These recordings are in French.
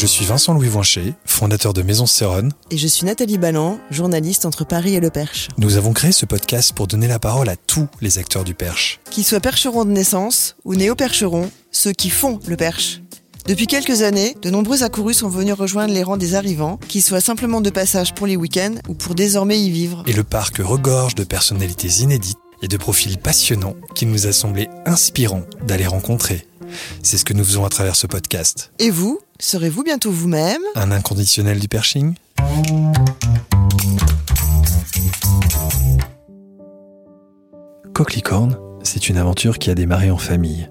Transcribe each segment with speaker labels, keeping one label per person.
Speaker 1: Je suis Vincent Louis Voincher, fondateur de Maison Sérone.
Speaker 2: Et je suis Nathalie Balland, journaliste entre Paris et le Perche.
Speaker 1: Nous avons créé ce podcast pour donner la parole à tous les acteurs du Perche.
Speaker 2: Qu'ils soient percherons de naissance ou néo-percherons, ceux qui font le Perche. Depuis quelques années, de nombreux accourus sont venus rejoindre les rangs des arrivants, qu'ils soient simplement de passage pour les week-ends ou pour désormais y vivre.
Speaker 1: Et le parc regorge de personnalités inédites et de profils passionnants qu'il nous a semblé inspirant d'aller rencontrer. C'est ce que nous faisons à travers ce podcast.
Speaker 2: Et vous, serez-vous bientôt vous-même?
Speaker 1: Un inconditionnel du perching Coquelicorne, c'est une aventure qui a démarré en famille.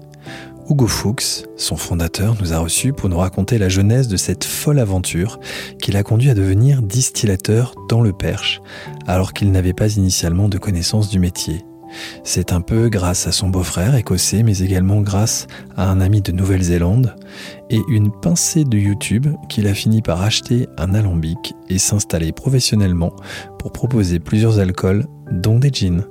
Speaker 1: Hugo Fuchs, son fondateur, nous a reçus pour nous raconter la genèse de cette folle aventure qui l'a conduit à devenir distillateur dans le Perche, alors qu'il n'avait pas initialement de connaissance du métier. C'est un peu grâce à son beau-frère écossais, mais également grâce à un ami de Nouvelle-Zélande et une pincée de YouTube qu'il a fini par acheter un alambic et s'installer professionnellement pour proposer plusieurs alcools, dont des gins.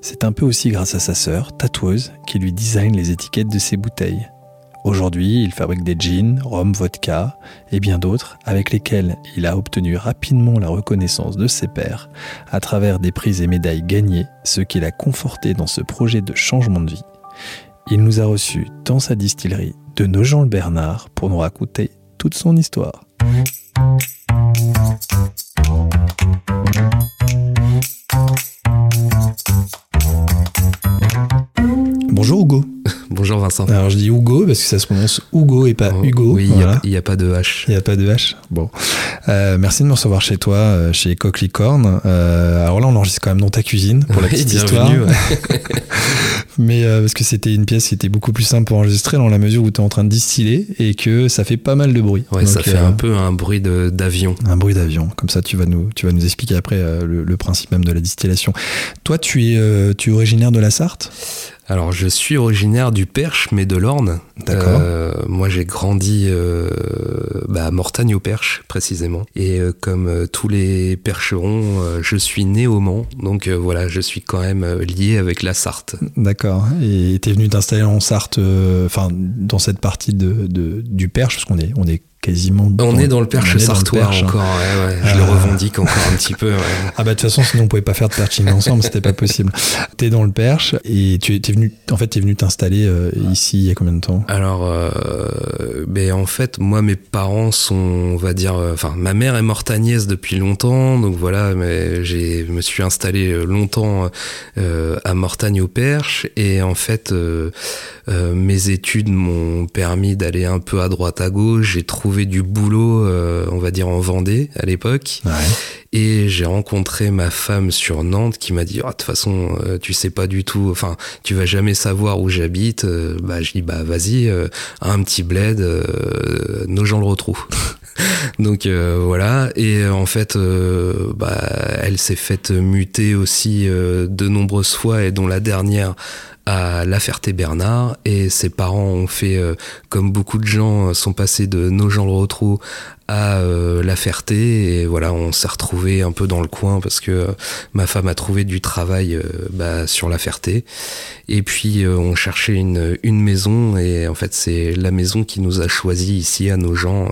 Speaker 1: C'est un peu aussi grâce à sa sœur, tatoueuse, qui lui design les étiquettes de ses bouteilles. Aujourd'hui, il fabrique des gins, rhum, vodka et bien d'autres avec lesquels il a obtenu rapidement la reconnaissance de ses pairs à travers des prix et médailles gagnés, ce qui l'a conforté dans ce projet de changement de vie. Il nous a reçus dans sa distillerie de Nogent-le-Bernard pour nous raconter toute son histoire. Alors je dis Hugo parce que ça se prononce Hugo et pas
Speaker 3: Oh,
Speaker 1: Hugo.
Speaker 3: Oui, il
Speaker 1: Voilà.
Speaker 3: n'y a, pas de H.
Speaker 1: Il n'y a pas de H. Bon. Euh, merci de me recevoir chez toi, euh, chez Coquelicorne. Euh, alors là, on enregistre quand même dans ta cuisine pour la petite histoire.
Speaker 3: ouais.
Speaker 1: Mais euh, parce que c'était une pièce qui était beaucoup plus simple pour enregistrer dans la mesure où tu es en train de distiller et que ça fait pas mal de bruit.
Speaker 3: Ouais, ça fait un peu un bruit d'avion.
Speaker 1: un bruit d'avion. Comme ça, tu vas nous, tu vas nous expliquer après le, le principe même de la distillation. Toi, tu es, tu es originaire de la Sarthe?
Speaker 3: Alors, je suis originaire du Perche, mais de l'Orne.
Speaker 1: D'accord.
Speaker 3: Euh, moi, j'ai grandi euh, bah, à Mortagne au Perche, précisément. Et euh, comme tous les percherons, je suis né au Mans. Donc voilà, je suis quand même lié avec la Sarthe.
Speaker 1: D'accord. Et tu es venu t'installer en Sarthe, enfin, dans cette partie de, de- du Perche, parce qu'on est, on est quasiment.
Speaker 3: On est dans le Perche
Speaker 1: est dans le
Speaker 3: sartois
Speaker 1: Perche, hein.
Speaker 3: encore. ouais, ouais. Je le
Speaker 1: Euh.
Speaker 3: revendique encore un petit peu. ouais.
Speaker 1: Ah bah de toute façon sinon on pouvait pas faire de perching ensemble, c'était pas possible. T'es dans le Perche et tu es venu en fait t'es venu t'installer euh, ici il y a combien de temps?
Speaker 3: Alors, euh, ben en fait, moi, mes parents sont, on va dire, euh, enfin, ma mère est mortagnaise depuis longtemps, donc voilà, mais j'ai, je me suis installé longtemps euh, à Mortagne au Perche, et en fait, euh, euh, mes études m'ont permis d'aller un peu à droite à gauche. J'ai trouvé du boulot, euh, on va dire, en Vendée à l'époque.
Speaker 1: Ouais.
Speaker 3: Et j'ai rencontré ma femme sur Nantes qui m'a dit Ah, de toute façon euh, tu sais pas du tout enfin tu vas jamais savoir où j'habite Euh, bah je dis bah vas-y un petit bled nos gens le retrouvent donc euh, voilà et en fait euh, bah elle s'est faite muter aussi euh, de nombreuses fois et dont la dernière à La Ferté-Bernard et ses parents ont fait euh, comme beaucoup de gens euh, sont passés de Nogent-le-Rotrou à euh, La Ferté et voilà on s'est retrouvé un peu dans le coin parce que euh, ma femme a trouvé du travail euh, bah, sur La Ferté et puis on cherchait une, une maison et en fait c'est la maison qui nous a choisi ici à Nogent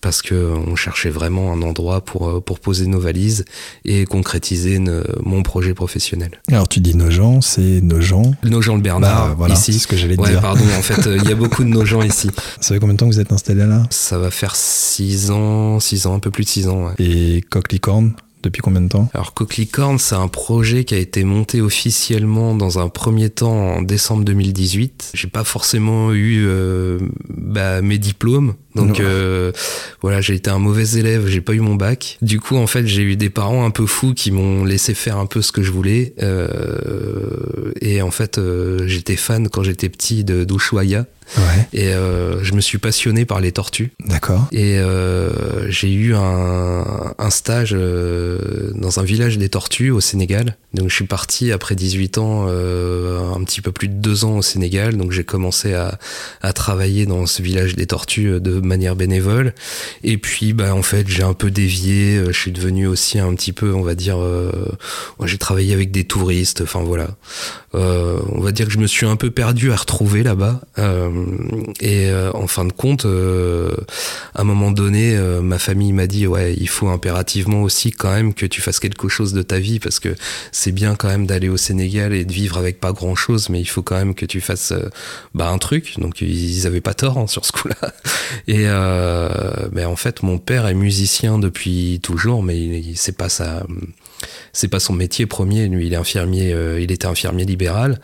Speaker 3: parce que on cherchait vraiment un endroit pour pour poser nos valises et concrétiser mon projet professionnel.
Speaker 1: Alors tu dis Nogent, c'est Nogent.
Speaker 3: Nogent-le-Bernard
Speaker 1: Bah, voilà,
Speaker 3: ici.
Speaker 1: ce que j'allais
Speaker 3: Ouais,
Speaker 1: dire.
Speaker 3: pardon, en fait, euh, il y a beaucoup de nos gens ici.
Speaker 1: Ça fait combien de temps que vous êtes installé là?
Speaker 3: Ça va faire 6 ans, 6 ans, un peu plus de 6 ans. ouais.
Speaker 1: Et Coquelicorne, depuis combien de temps?
Speaker 3: Alors Coquelicorne, c'est un projet qui a été monté officiellement dans un premier temps en décembre 2018. J'ai pas forcément eu euh, bah, mes diplômes, Donc euh, voilà, j'ai été un mauvais élève, j'ai pas eu mon bac. Du coup, en fait, j'ai eu des parents un peu fous qui m'ont laissé faire un peu ce que je voulais. Euh, et en fait, euh, j'étais fan quand j'étais petit de d'Ushuaïa.
Speaker 1: Ouais.
Speaker 3: Et euh, je me suis passionné par les tortues.
Speaker 1: D'accord.
Speaker 3: Et euh, j'ai eu un, un stage dans un village des tortues au Sénégal. Donc je suis parti après 18 ans, euh, un petit peu plus de deux ans au Sénégal. Donc j'ai commencé à, à travailler dans ce village des tortues de manière bénévole. Et puis bah en fait j'ai un peu dévié. Je suis devenu aussi un petit peu, on va dire, euh, j'ai travaillé avec des touristes. Enfin voilà. Euh, on va dire que je me suis un peu perdu à retrouver là-bas. Euh, et euh, en fin de compte, euh, à un moment donné, euh, ma famille m'a dit ouais, il faut impérativement aussi quand même que tu fasses quelque chose de ta vie parce que c'est bien quand même d'aller au Sénégal et de vivre avec pas grand-chose, mais il faut quand même que tu fasses euh, bah, un truc. Donc ils avaient pas tort hein, sur ce coup-là. Et mais en fait, mon père est musicien depuis toujours, mais c'est pas sa c'est pas son métier premier. Lui, il est infirmier, euh, il était infirmier libéral.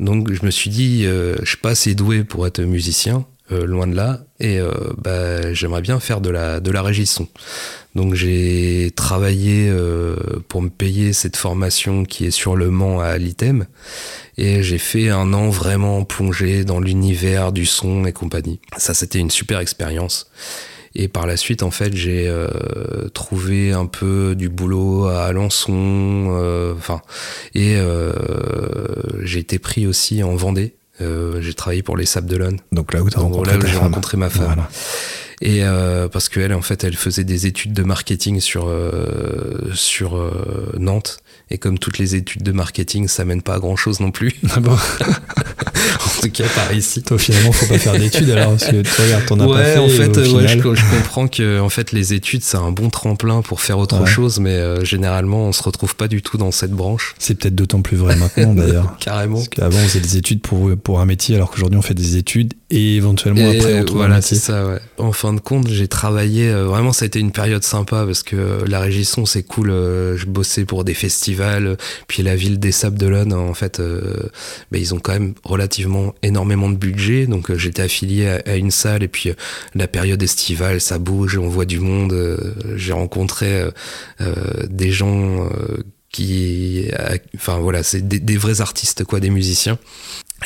Speaker 3: Donc, je me suis dit, euh, je suis pas assez doué pour être musicien, euh, loin de là, et euh, bah, j'aimerais bien faire de la de la régie son. Donc, j'ai travaillé pour me payer cette formation qui est sur le Mans à l'ITEM, et j'ai fait un an vraiment plongé dans l'univers du son et compagnie. Ça, c'était une super expérience. Et par la suite, en fait, j'ai euh, trouvé un peu du boulot à Alençon, euh, enfin, et euh, j'ai été pris aussi en Vendée. Euh, j'ai travaillé pour les Sables d'Olonne.
Speaker 1: Donc là où tu as
Speaker 3: Donc,
Speaker 1: rencontré
Speaker 3: là où j'ai rencontré ma femme.
Speaker 1: Voilà.
Speaker 3: Et euh, parce qu'elle, en fait, elle faisait des études de marketing sur euh, sur euh, Nantes. Et comme toutes les études de marketing, ça mène pas à grand chose non plus.
Speaker 1: Ah bon
Speaker 3: en tout cas, par ici.
Speaker 1: Toi, finalement, faut pas faire d'études alors, parce que tu regardes, t'en as
Speaker 3: ouais,
Speaker 1: pas fait.
Speaker 3: en fait, euh, je, comprends que en fait les études c'est un bon tremplin pour faire autre
Speaker 1: Ouais.
Speaker 3: chose, mais euh, généralement on se retrouve pas du tout dans cette branche.
Speaker 1: C'est peut-être d'autant plus vrai maintenant, d'ailleurs.
Speaker 3: Carrément.
Speaker 1: Parce qu'avant, on faisait des études pour, pour un métier, alors qu'aujourd'hui, on fait des études et éventuellement,
Speaker 3: Et
Speaker 1: après, on trouve
Speaker 3: voilà, c'est ça. Ouais. En fin de compte, j'ai travaillé. euh, vraiment, ça a été une période sympa parce que euh, la régie son, c'est cool. euh, je bossais pour des festivals. euh, Puis la ville des Sables d'Olonne, en fait, euh, ben, ils ont quand même relativement énormément de budget. Donc euh, j'étais affilié à, à une salle. Et puis euh, la période estivale, ça bouge, on voit du monde. euh, j'ai rencontré des gens. euh, qui, enfin voilà, c'est des, des vrais artistes quoi, des musiciens.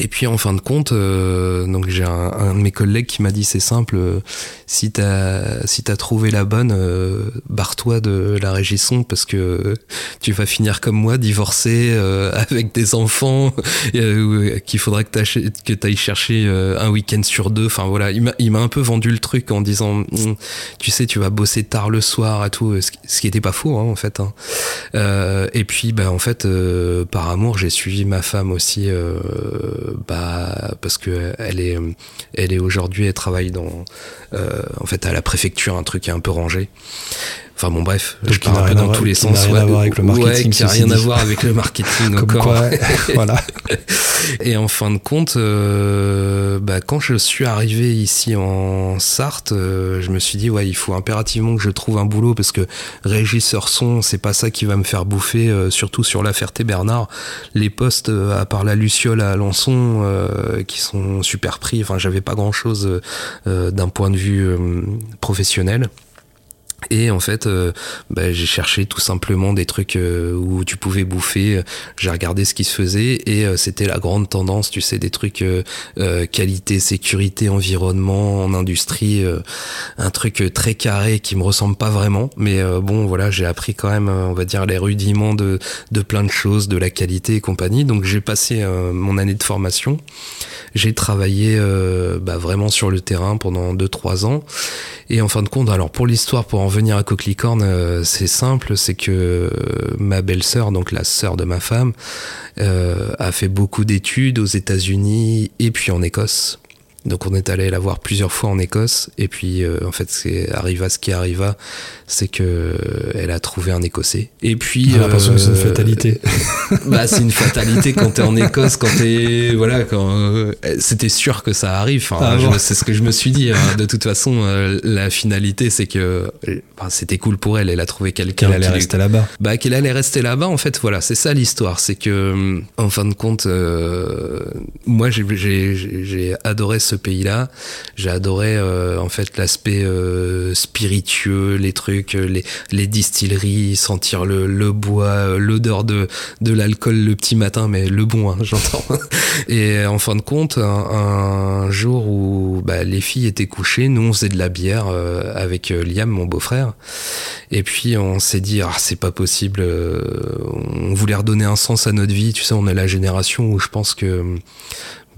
Speaker 3: Et puis en fin de compte, euh, donc j'ai un, un de mes collègues qui m'a dit c'est simple, euh, si t'as si t'as trouvé la bonne, euh, barre-toi de la régie son parce que tu vas finir comme moi, divorcé euh, avec des enfants, euh, qu'il faudra que t'achètes- que t'ailles chercher euh, un week-end sur deux. Enfin voilà, il m'a un peu vendu le truc en disant, Hum, tu sais, tu vas bosser tard le soir et tout, ce qui- était pas faux hein, en fait. hein. Euh, et puis bah en fait euh, par amour j'ai suivi ma femme aussi euh, bah parce que elle est elle est aujourd'hui elle travaille dans euh, en fait à la préfecture un truc qui est un peu rangé enfin bon bref
Speaker 1: Donc,
Speaker 3: je
Speaker 1: qui
Speaker 3: pars
Speaker 1: n'a
Speaker 3: un peu dans tous les
Speaker 1: qui
Speaker 3: sens
Speaker 1: n'a rien à voir avec le
Speaker 3: ouais,
Speaker 1: marketing,
Speaker 3: qui a
Speaker 1: ceci
Speaker 3: rien à voir avec le marketing encore
Speaker 1: quoi, voilà.
Speaker 3: et en fin de compte, euh, bah, quand je suis arrivé ici en Sarthe, euh, je me suis dit ouais, il faut impérativement que je trouve un boulot parce que régisseur son, c'est pas ça qui va me faire bouffer, euh, surtout sur la Ferté-Bernard. Les postes, euh, à part la Luciole à Alençon, euh, qui sont super pris. Enfin, j'avais pas grand chose d'un point de vue euh, professionnel. Et en fait, euh, bah, j'ai cherché tout simplement des trucs euh, où tu pouvais bouffer. J'ai regardé ce qui se faisait et euh, c'était la grande tendance, tu sais, des trucs euh, qualité, sécurité, environnement, en industrie, un truc très carré qui me ressemble pas vraiment. Mais bon, voilà, j'ai appris quand même, on va dire, les rudiments de, de plein de choses, de la qualité et compagnie. Donc j'ai passé mon année de formation. J'ai travaillé bah, vraiment sur le terrain pendant 2-3 ans. Et en fin de compte, alors pour l'histoire, pour en venir à Coquelicorne, euh, c'est simple, c'est que euh, ma belle-sœur, donc la sœur de ma femme, euh, a fait beaucoup d'études aux États-Unis et puis en Écosse. Donc on est allé la voir plusieurs fois en Écosse et puis euh, en fait c'est arriva ce qui arriva, c'est que euh, elle a trouvé un Écossais. Et puis
Speaker 1: J'ai l'impression que c'est une fatalité.
Speaker 3: bah c'est une fatalité quand t'es en Écosse, quand t'es voilà, quand euh, c'était sûr que ça arrive. Enfin,
Speaker 1: Ah bon.
Speaker 3: c'est ce que je me suis dit. hein. De toute façon, euh, la finalité c'est que bah, c'était cool pour elle. Elle a trouvé quelqu'un
Speaker 1: Qu'elle allait
Speaker 3: qui-
Speaker 1: rester là-bas.
Speaker 3: bah qu'elle allait rester là-bas en fait voilà c'est ça l'histoire c'est que en fin de compte euh, moi j'ai- j'ai j'ai- j'ai adoré ce pays-là. J'ai adoré euh, en fait l'aspect euh, spiritueux, les trucs, euh, les, distilleries, sentir le, bois, l'odeur de, de l'alcool le petit matin, mais le bon, hein, j'entends. Et en fin de compte, un, un jour où bah, les filles étaient couchées, nous on faisait de la bière avec Liam, mon beau-frère. Et puis on s'est dit, ah, c'est pas possible, on voulait redonner un sens à notre vie. Tu sais, on est la génération où je pense que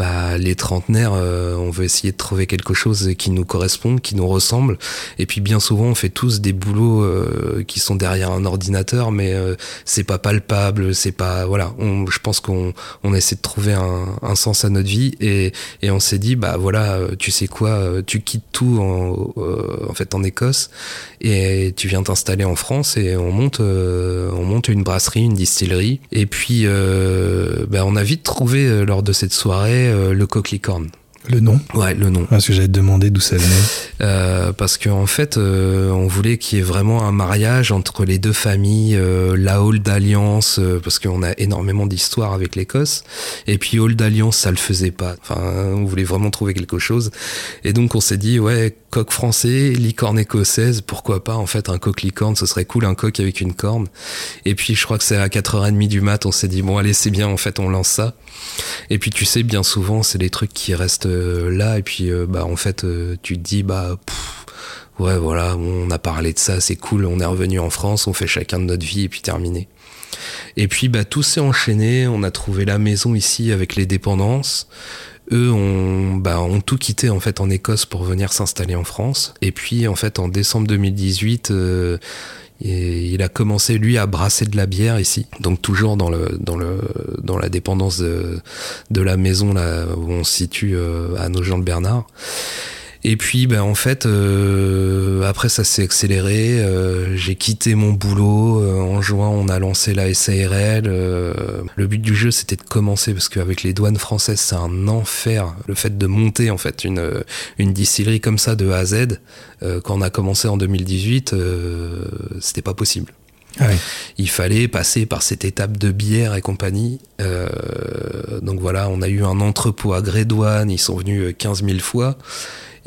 Speaker 3: bah, les trentenaires, euh, on veut essayer de trouver quelque chose qui nous corresponde, qui nous ressemble. Et puis bien souvent, on fait tous des boulots euh, qui sont derrière un ordinateur, mais euh, c'est pas palpable, c'est pas voilà. On, je pense qu'on on essaie de trouver un, un, sens à notre vie et, et on s'est dit bah voilà, tu sais quoi, tu quittes tout en, en fait en Écosse et tu viens t'installer en France et on monte on monte une brasserie, une distillerie. Et puis bah, on a vite trouvé lors de cette soirée euh, le coquelicorne.
Speaker 1: Le nom
Speaker 3: Ouais, le nom.
Speaker 1: Parce que j'allais te demander d'où ça venait.
Speaker 3: Euh, parce qu'en en fait, euh, on voulait qu'il y ait vraiment un mariage entre les deux familles, euh, la Old Alliance, euh, parce qu'on a énormément d'histoires avec l'Écosse, et puis Old Alliance, ça le faisait pas. Enfin, on voulait vraiment trouver quelque chose. Et donc, on s'est dit, ouais, coq français, licorne écossaise, pourquoi pas, en fait, un coq licorne, ce serait cool, un coq avec une corne. Et puis, je crois que c'est à 4h30 du mat, on s'est dit, bon, allez, c'est bien, en fait, on lance ça. Et puis, tu sais, bien souvent, c'est des trucs qui restent euh, là et puis euh, bah en fait euh, tu te dis bah ouais voilà on a parlé de ça c'est cool on est revenu en France on fait chacun de notre vie et puis terminé et puis bah tout s'est enchaîné on a trouvé la maison ici avec les dépendances eux ont, bah, ont tout quitté en fait en Écosse pour venir s'installer en France. Et puis en fait en décembre 2018, et il a commencé lui à brasser de la bière ici, donc toujours dans le dans le dans la dépendance de, de la maison là où on se situe euh, à nos gens de Bernard. Et puis, ben, en fait, euh, après, ça s'est accéléré. Euh, j'ai quitté mon boulot. Euh, en juin, on a lancé la SARL. Euh, le but du jeu, c'était de commencer parce qu'avec les douanes françaises, c'est un enfer. Le fait de monter, en fait, une, une distillerie comme ça de A à Z, quand on a commencé en 2018, c'était pas possible.
Speaker 1: Ah oui.
Speaker 3: Il fallait passer par cette étape de bière et compagnie. Euh, donc voilà, on a eu un entrepôt à Grédouane, ils sont venus 15 000 fois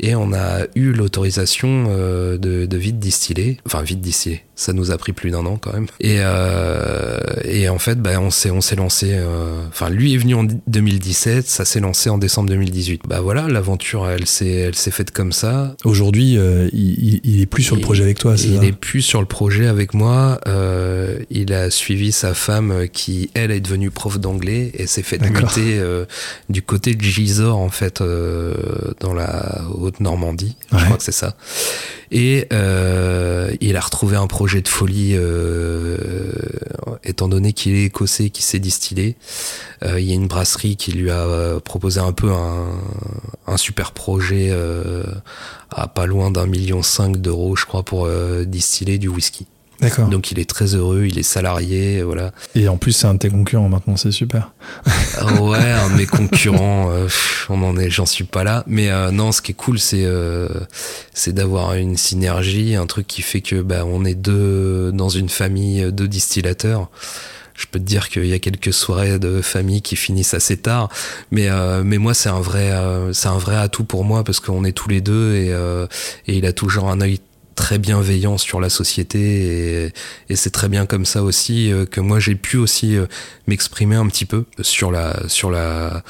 Speaker 3: et on a eu l'autorisation euh, de, de vide distiller, enfin vide distiller. Ça nous a pris plus d'un an quand même. Et, euh, et en fait, bah, on s'est on s'est lancé. euh, Enfin, lui est venu en 2017, ça s'est lancé en décembre 2018. Bah voilà, l'aventure, elle s'est elle s'est faite comme ça.
Speaker 1: Aujourd'hui, euh, il, il est plus sur le
Speaker 3: Il-
Speaker 1: projet avec toi, c'est
Speaker 3: Il
Speaker 1: ça
Speaker 3: est plus sur le projet avec moi. Euh, il a suivi sa femme qui, elle, est devenue prof d'anglais et s'est fait
Speaker 1: D'accord.
Speaker 3: muter euh, du côté de Gisors, en fait, euh, dans la Haute-Normandie.
Speaker 1: Ouais.
Speaker 3: Je crois que c'est ça. Et euh, il a retrouvé un projet de folie, euh, étant donné qu'il est écossais, qui s'est distillé. Euh, il y a une brasserie qui lui a proposé un peu un, un super projet à pas loin d'un million cinq d'euros, je crois, pour distiller du whisky.
Speaker 1: D'accord.
Speaker 3: Donc il est très heureux, il est salarié, voilà.
Speaker 1: Et en plus, c'est un de tes concurrents maintenant, c'est super.
Speaker 3: Ah ouais, un de mes concurrents, euh, on en est, j'en suis pas là. Mais euh, non, ce qui est cool, c'est euh, c'est d'avoir une synergie, un truc qui fait que bah on est deux dans une famille, deux distillateurs. Je peux te dire qu'il y a quelques soirées de famille qui finissent assez tard, mais euh, mais moi c'est un vrai euh, c'est un vrai atout pour moi parce qu'on est tous les deux et euh, et il a toujours un œil très bienveillant sur la société et, c'est très bien comme ça aussi euh, que moi j'ai pu aussi euh, m'exprimer un petit peu sur la sur la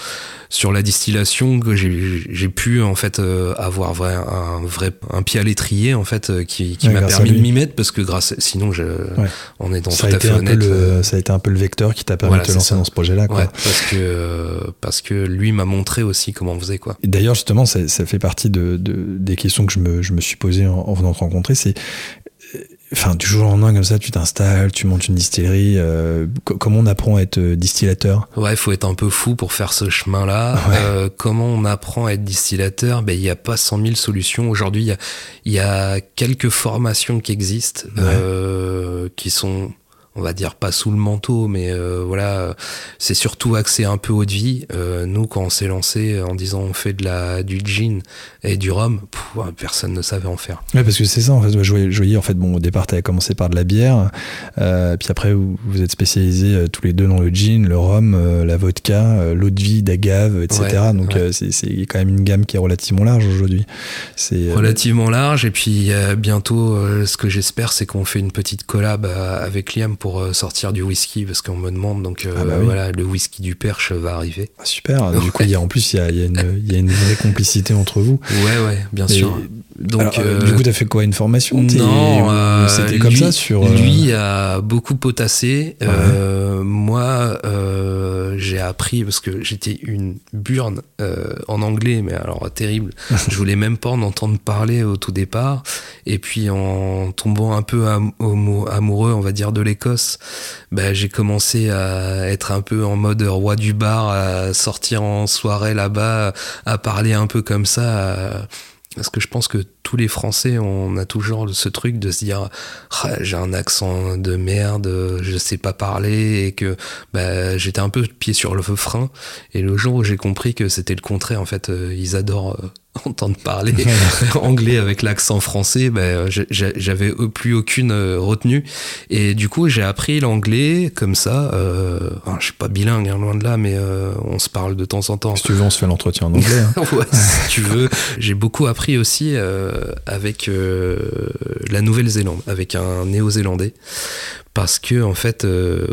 Speaker 3: sur la distillation que j'ai pu en fait euh, avoir vrai un vrai un pied à l'étrier en fait euh, qui, qui
Speaker 1: Ouais,
Speaker 3: m'a permis de m'y mettre parce que grâce sinon je on est dans
Speaker 1: ça, a
Speaker 3: tout à
Speaker 1: été
Speaker 3: fait
Speaker 1: un peu
Speaker 3: honnête euh,
Speaker 1: le, ça a été un peu le vecteur qui t'a permis
Speaker 3: Voilà,
Speaker 1: de te lancer
Speaker 3: ça.
Speaker 1: dans ce projet-là. quoi.
Speaker 3: ouais parce que parce que lui m'a montré aussi comment on faisait quoi
Speaker 1: D'ailleurs, justement, ça, ça fait partie de, de- des questions que je me, je me suis posées en, en venant te rencontrer. C'est, enfin, du jour au lendemain, comme ça, tu t'installes, tu montes une distillerie. euh, co- comment on apprend à être euh, distillateur?
Speaker 3: Ouais, il faut être un peu fou pour faire ce chemin-là.
Speaker 1: Ouais.
Speaker 3: Euh, comment on apprend à être distillateur? Ben, il n'y a pas 100 000 solutions. Aujourd'hui, il y y a quelques formations qui existent,
Speaker 1: Ouais.
Speaker 3: euh, qui sont on va dire pas sous le manteau, mais voilà, c'est surtout axé un peu haut de vie. nous, quand on s'est lancé en disant on fait de la du gin et du rhum, personne ne savait en faire.
Speaker 1: Ouais, parce que c'est ça en fait. Je voyais, en fait, bon, au départ, tu commencé par de la bière, puis après vous, vous êtes spécialisés tous les deux dans le gin, le rhum, la vodka, l'eau de vie d'agave, etc. Donc c'est quand même une gamme qui est relativement large aujourd'hui.
Speaker 3: C'est relativement large et puis bientôt, ce que j'espère, c'est qu'on fait une petite collab avec Liam pour euh, sortir du whisky parce qu'on me demande donc euh, ah bah voilà le whisky du Perche va arriver.
Speaker 1: Ah, super. Du coup, il y a, en plus il y a, y, a y a, une vraie complicité entre vous.
Speaker 3: Ouais ouais, bien sûr.
Speaker 1: Donc, euh, du coup, t'as fait quoi Une formation
Speaker 3: Non,
Speaker 1: euh, c'était comme ça sur.
Speaker 3: Lui a beaucoup potassé. moi, j'ai appris parce que j'étais une burne en anglais, mais alors terrible. je voulais même pas en entendre parler au tout départ. Et puis en tombant un peu amoureux, on va dire, de l'Écosse, bah, j'ai commencé à être un peu en mode roi du bar, à sortir en soirée là-bas, à parler un peu comme ça. Parce que je pense que tous les Français, on a toujours ce truc de se dire ah, j'ai un accent de merde, je sais pas parler et que bah, j'étais un peu pied sur le frein. Et le jour où j'ai compris que c'était le contraire, en fait, euh, ils adorent euh, entendre parler anglais avec l'accent français, ben, j'avais plus aucune euh, retenue. Et du coup, j'ai appris l'anglais comme ça. Euh, je suis pas bilingue, hein, loin de là, mais euh, on se parle de temps en temps.
Speaker 1: Si tu veux, on se fait l'entretien en anglais.
Speaker 3: Hein. ouais, si tu veux. J'ai beaucoup appris aussi euh, avec la Nouvelle-Zélande, avec un néo-zélandais. Parce que, en fait,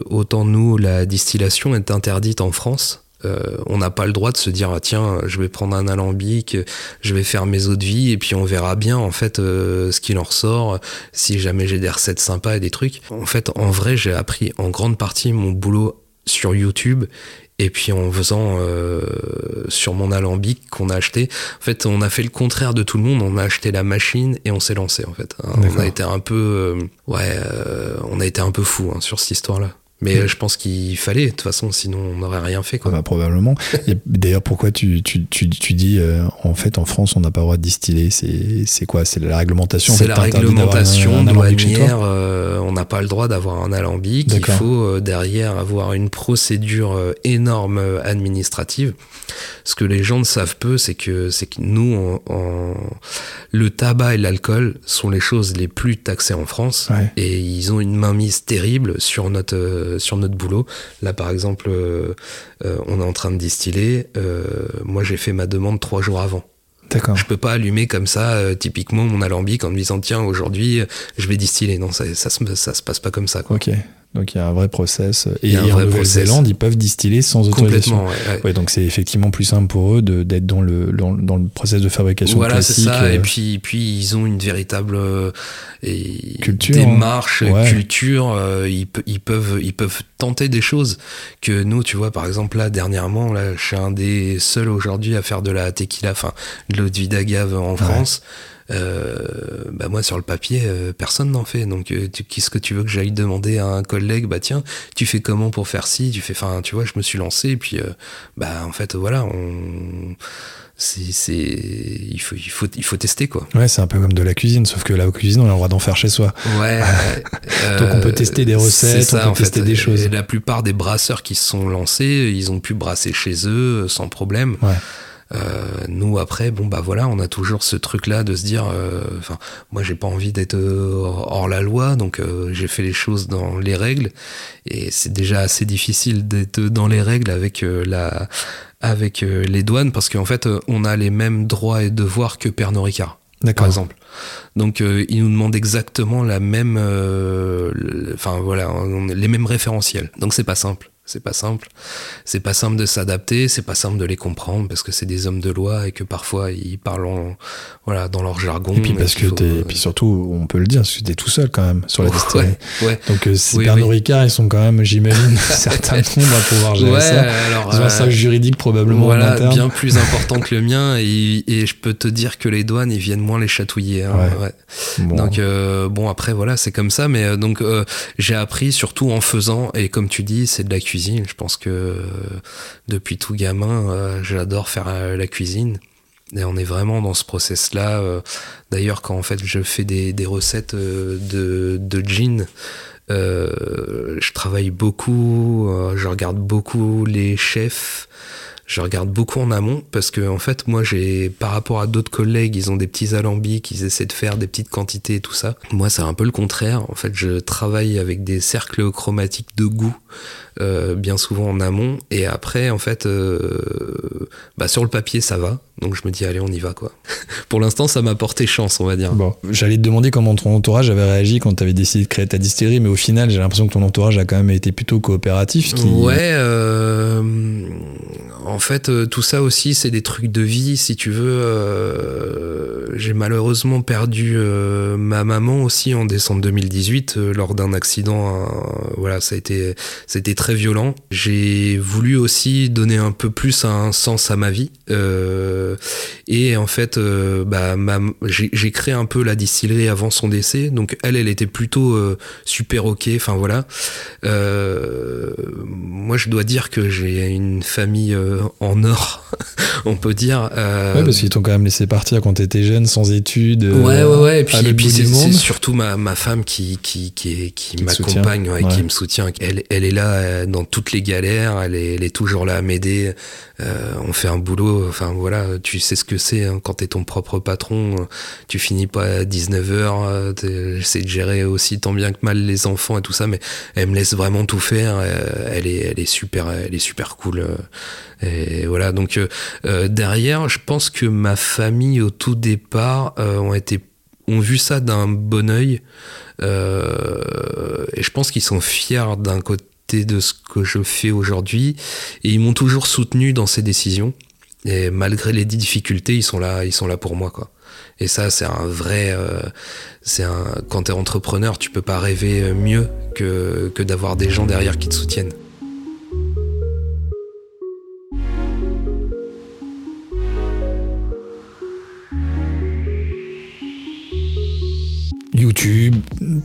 Speaker 3: autant nous, la distillation est interdite en France, euh, on n'a pas le droit de se dire ah, tiens je vais prendre un alambic je vais faire mes eaux de vie et puis on verra bien en fait euh, ce qu'il en ressort si jamais j'ai des recettes sympas et des trucs en fait en vrai j'ai appris en grande partie mon boulot sur YouTube et puis en faisant euh, sur mon alambic qu'on a acheté en fait on a fait le contraire de tout le monde. On a acheté la machine et on s'est lancé en fait. Hein. on a été un peu ouais on a été un peu fou hein, sur cette histoire là mais mm. je pense qu'il fallait, de toute façon, sinon on n'aurait rien fait. Quoi.
Speaker 1: Ah bah, probablement. D'ailleurs, pourquoi tu, tu, tu, tu dis, euh, en fait, en France, on n'a pas le droit de distiller? C'est quoi? C'est la réglementation
Speaker 3: C'est la réglementation douanière. Euh, on n'a pas le droit d'avoir un alambic. Il faut euh, derrière avoir une procédure énorme administrative. Ce que les gens ne savent peu, c'est que, c'est que nous, en, le tabac et l'alcool sont les choses les plus taxées en France. Et ils ont une mainmise terrible sur notre euh, sur notre boulot. Là, par exemple, euh, euh, on est en train de distiller. moi, j'ai fait ma demande trois jours avant.
Speaker 1: D'accord.
Speaker 3: Je peux pas allumer comme ça, typiquement, mon alambic en me disant tiens, aujourd'hui, je vais distiller. Non, ça, ça, ça, se passe pas comme ça. Quoi.
Speaker 1: Ok. Donc il y a un vrai process. Et, en Nouvelle-Zélande, ils peuvent distiller sans autorisation. Ouais, donc c'est effectivement plus simple pour eux d'être dans le, dans, dans, le process de fabrication
Speaker 3: voilà, c'est ça. Et puis, puis ils ont une véritable et culture, démarche, culture, euh, ils, ils, peuvent, ils peuvent tenter des choses que nous, tu vois, par exemple, là, dernièrement, là, je suis un des seuls aujourd'hui à faire de la tequila, enfin, de l'eau de vie d'agave en France. Euh, bah moi sur le papier euh, personne n'en fait. Donc qu'est-ce que tu veux que j'aille demander à un collègue? Bah tiens tu fais comment pour faire ci? Tu fais enfin tu vois je me suis lancé et puis bah en fait voilà on c'est il faut il faut il faut tester quoi.
Speaker 1: Ouais c'est un peu comme de la cuisine sauf que la cuisine on a le droit d'en faire chez soi.
Speaker 3: Ouais
Speaker 1: donc on peut tester des recettes on peut tester des choses.
Speaker 3: Et la plupart des brasseurs qui se sont lancés ils ont pu brasser chez eux sans problème.
Speaker 1: Ouais.
Speaker 3: Euh, nous après bon bah voilà on a toujours ce truc là de se dire euh, enfin moi j'ai pas envie d'être euh, hors la loi donc j'ai fait les choses dans les règles et c'est déjà assez difficile d'être dans les règles avec la avec les douanes parce qu'en fait, on a les mêmes droits et devoirs que Pernod Ricard, par exemple. Donc, euh, ils nous demandent exactement la même, enfin voilà, les mêmes référentiels. Donc, c'est pas simple. C'est pas simple. C'est pas simple de s'adapter, c'est pas simple de les comprendre parce que c'est des hommes de loi et que parfois ils parlent en, voilà, dans leur jargon.
Speaker 1: Et puis parce que et puis surtout, on peut le dire, parce que t'es tout seul quand même sur la distillerie.
Speaker 3: Ouais,
Speaker 1: Donc euh, c'est Pernod Ricard, ils sont quand même, j'imagine, certains nombres à pouvoir gérer ça. Alors, ils ont un service juridique probablement
Speaker 3: voilà, bien plus important que le mien et, et, je peux te dire que les douanes, ils viennent moins les chatouiller. Hein, bon. Donc euh, bon, après voilà, c'est comme ça, mais euh, donc j'ai appris surtout en faisant et comme tu dis, c'est de la je pense que depuis tout gamin, euh, j'adore faire euh, la cuisine. Et on est vraiment dans ce process-là. Euh, d'ailleurs, quand en fait je fais des, recettes de, de je travaille beaucoup, je regarde beaucoup les chefs je regarde beaucoup en amont parce que en fait moi j'ai par rapport à d'autres collègues ils ont des petits alambics ils essaient de faire des petites quantités et tout ça moi c'est un peu le contraire en fait je travaille avec des cercles chromatiques de goût euh, bien souvent en amont et après en fait euh, bah sur le papier ça va donc je me dis allez on y va quoi pour l'instant ça m'a porté chance on va dire
Speaker 1: bon j'allais te demander comment ton entourage avait réagi quand tu avais décidé de créer ta distillerie mais au final j'ai l'impression que ton entourage a quand même été plutôt coopératif
Speaker 3: ouais euh, en fait, tout ça aussi, c'est des trucs de vie, si tu veux. J'ai malheureusement perdu ma maman aussi en décembre 2018 lors d'un accident. voilà, ça a été, c'était très violent. J'ai voulu aussi donner un peu plus un sens à ma vie. Et en fait, bah, j'ai créé un peu la distillerie avant son décès. Donc elle, elle était plutôt super ok. Enfin voilà. moi, je dois dire que j'ai une famille en or, on peut dire.
Speaker 1: Euh... Ouais, parce qu'ils t'ont quand même laissé partir quand t'étais jeune, sans études.
Speaker 3: Ouais, ouais, ouais. Et puis, et puis c'est surtout ma, ma femme qui, qui, qui, qui, m'accompagne, ouais, qui me soutient. Elle, elle est là euh, dans toutes les galères, elle est, elle est toujours là à m'aider. Euh, on fait un boulot, enfin voilà, tu sais ce que c'est hein, quand t'es ton propre patron, tu finis pas à 19h, euh, j'essaie de gérer aussi tant bien que mal les enfants et tout ça, mais elle me laisse vraiment tout faire, elle est, elle est super, elle est super cool. Et voilà, donc euh, derrière, je pense que ma famille au tout départ ont été ont vu ça d'un bon oeil et je pense qu'ils sont fiers d'un côté de ce que je fais aujourd'hui. Et ils m'ont toujours soutenu dans ces décisions. Et malgré les difficultés ils sont là ils sont là pour moi quoi. Et ça c'est un vrai euh, c'est un quand t'es entrepreneur tu peux pas rêver mieux que, que d'avoir des gens derrière qui te soutiennent
Speaker 1: YouTube,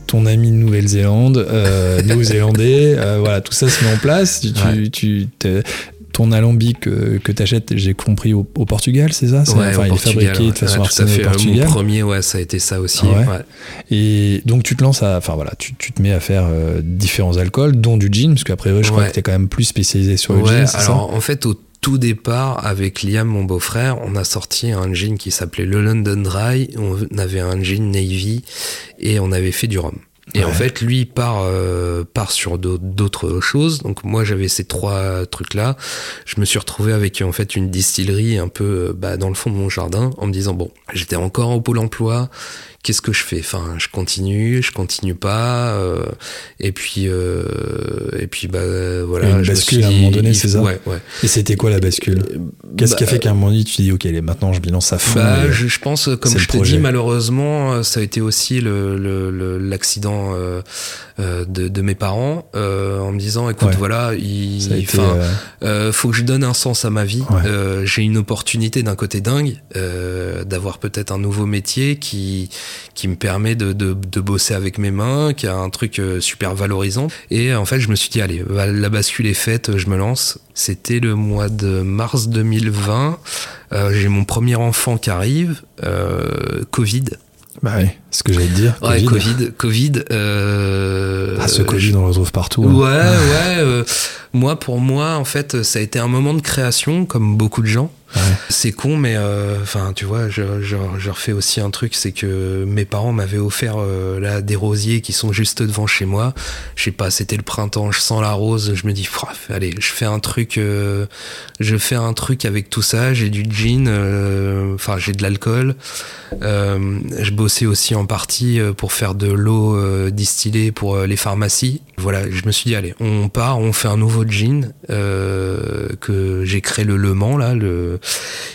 Speaker 1: ton ami de Nouvelle-Zélande, euh, néo-zélandais, euh, voilà, tout ça se met en place. Tu, ton alambic que tu achètes, j'ai compris, au, Portugal, c'est ça?
Speaker 3: Ouais, enfin, il est fabriqué de façon artisanale au Portugal. Mon premier, ouais, ça a été ça aussi.
Speaker 1: Et donc, tu te lances à. Enfin, voilà, tu, te mets à faire euh, différents alcools, dont du gin, parce qu'après, je crois que tu es quand même plus spécialisé sur le gin.
Speaker 3: Alors, ça? en fait, au tout départ, avec Liam, mon beau-frère, on a sorti un gin qui s'appelait le London Dry. On avait un gin Navy et on avait fait du rhum. Et en fait, lui part euh, part sur d'autres choses. Donc moi, j'avais ces trois trucs-là. Je me suis retrouvé avec en fait une distillerie un peu bah, dans le fond de mon jardin, en me disant bon, j'étais encore au pôle emploi qu'est-ce que je fais? Enfin, je continue, je continue pas, euh, et puis euh, et puis bah voilà.
Speaker 1: Une bascule à un moment donné, c'est ça? Ouais, ouais. Et c'était quoi la bascule? Euh, Qu'est-ce qui a bah, fait qu'à un moment donné tu dis ok, maintenant je bilance à fond
Speaker 3: bah, je, je, pense, comme je te dis, malheureusement, ça a été aussi le l'accident le, euh, de, de, mes parents en me disant écoute voilà, il, faut que je donne un sens à ma vie. J'ai une opportunité d'un côté dingue d'avoir peut-être un nouveau métier qui qui me permet de, de, de, bosser avec mes mains, qui a un truc euh, super valorisant. Et en fait, je me suis dit, allez, la bascule est faite, je me lance. C'était le mois de mars 2020. Euh, j'ai mon premier enfant qui arrive, euh, Covid.
Speaker 1: Bah oui, ce que j'allais te dire.
Speaker 3: Ouais, Covid, Covid. euh,
Speaker 1: ah, ce Covid, on le retrouve partout.
Speaker 3: Hein. Ouais, ouais. Euh, moi, pour moi, en fait, ça a été un moment de création, comme beaucoup de gens. C'est con, mais euh, enfin, tu vois, je, je, je, refais aussi un truc, c'est que mes parents m'avaient offert euh, là des rosiers qui sont juste devant chez moi. Je sais pas, c'était le printemps, je sens la rose, je me dis, allez, je fais un truc, euh, je fais un truc avec tout ça. J'ai du gin, enfin, j'ai de l'alcool. je bossais aussi en partie pour faire de l'eau distillée pour les pharmacies. Voilà, je me suis dit, allez, on part, on fait un nouveau gin que j'ai créé le Le Mans là, le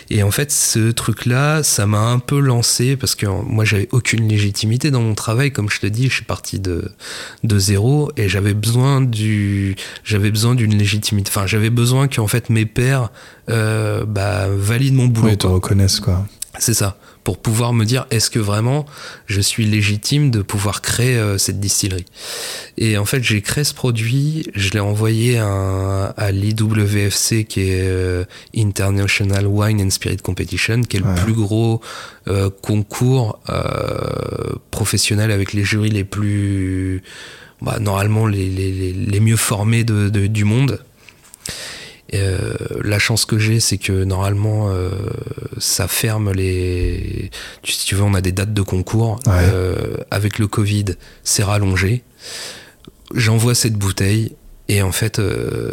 Speaker 3: et en fait, ce truc-là, ça m'a un peu lancé parce que moi, j'avais aucune légitimité dans mon travail. Comme je te dis, je suis parti de, de zéro et j'avais besoin du, j'avais besoin d'une légitimité. Enfin, j'avais besoin qu'en fait mes pères euh, bah, valident mon boulot.
Speaker 1: Oui, te reconnaissent quoi.
Speaker 3: C'est ça pour pouvoir me dire est-ce que vraiment je suis légitime de pouvoir créer euh, cette distillerie? Et en fait, j'ai créé ce produit, je l'ai envoyé à, à l'IWFC qui est euh, International Wine and Spirit Competition, qui est le plus gros euh, concours professionnel avec les jurys les plus bah, normalement les, les, les, mieux formés de, de, du monde. Euh, la chance que j'ai, c'est que normalement, euh, ça ferme les. Si tu veux, on a des dates de concours.
Speaker 1: Ouais.
Speaker 3: Euh, avec le Covid, c'est rallongé. J'envoie cette bouteille et en fait, euh,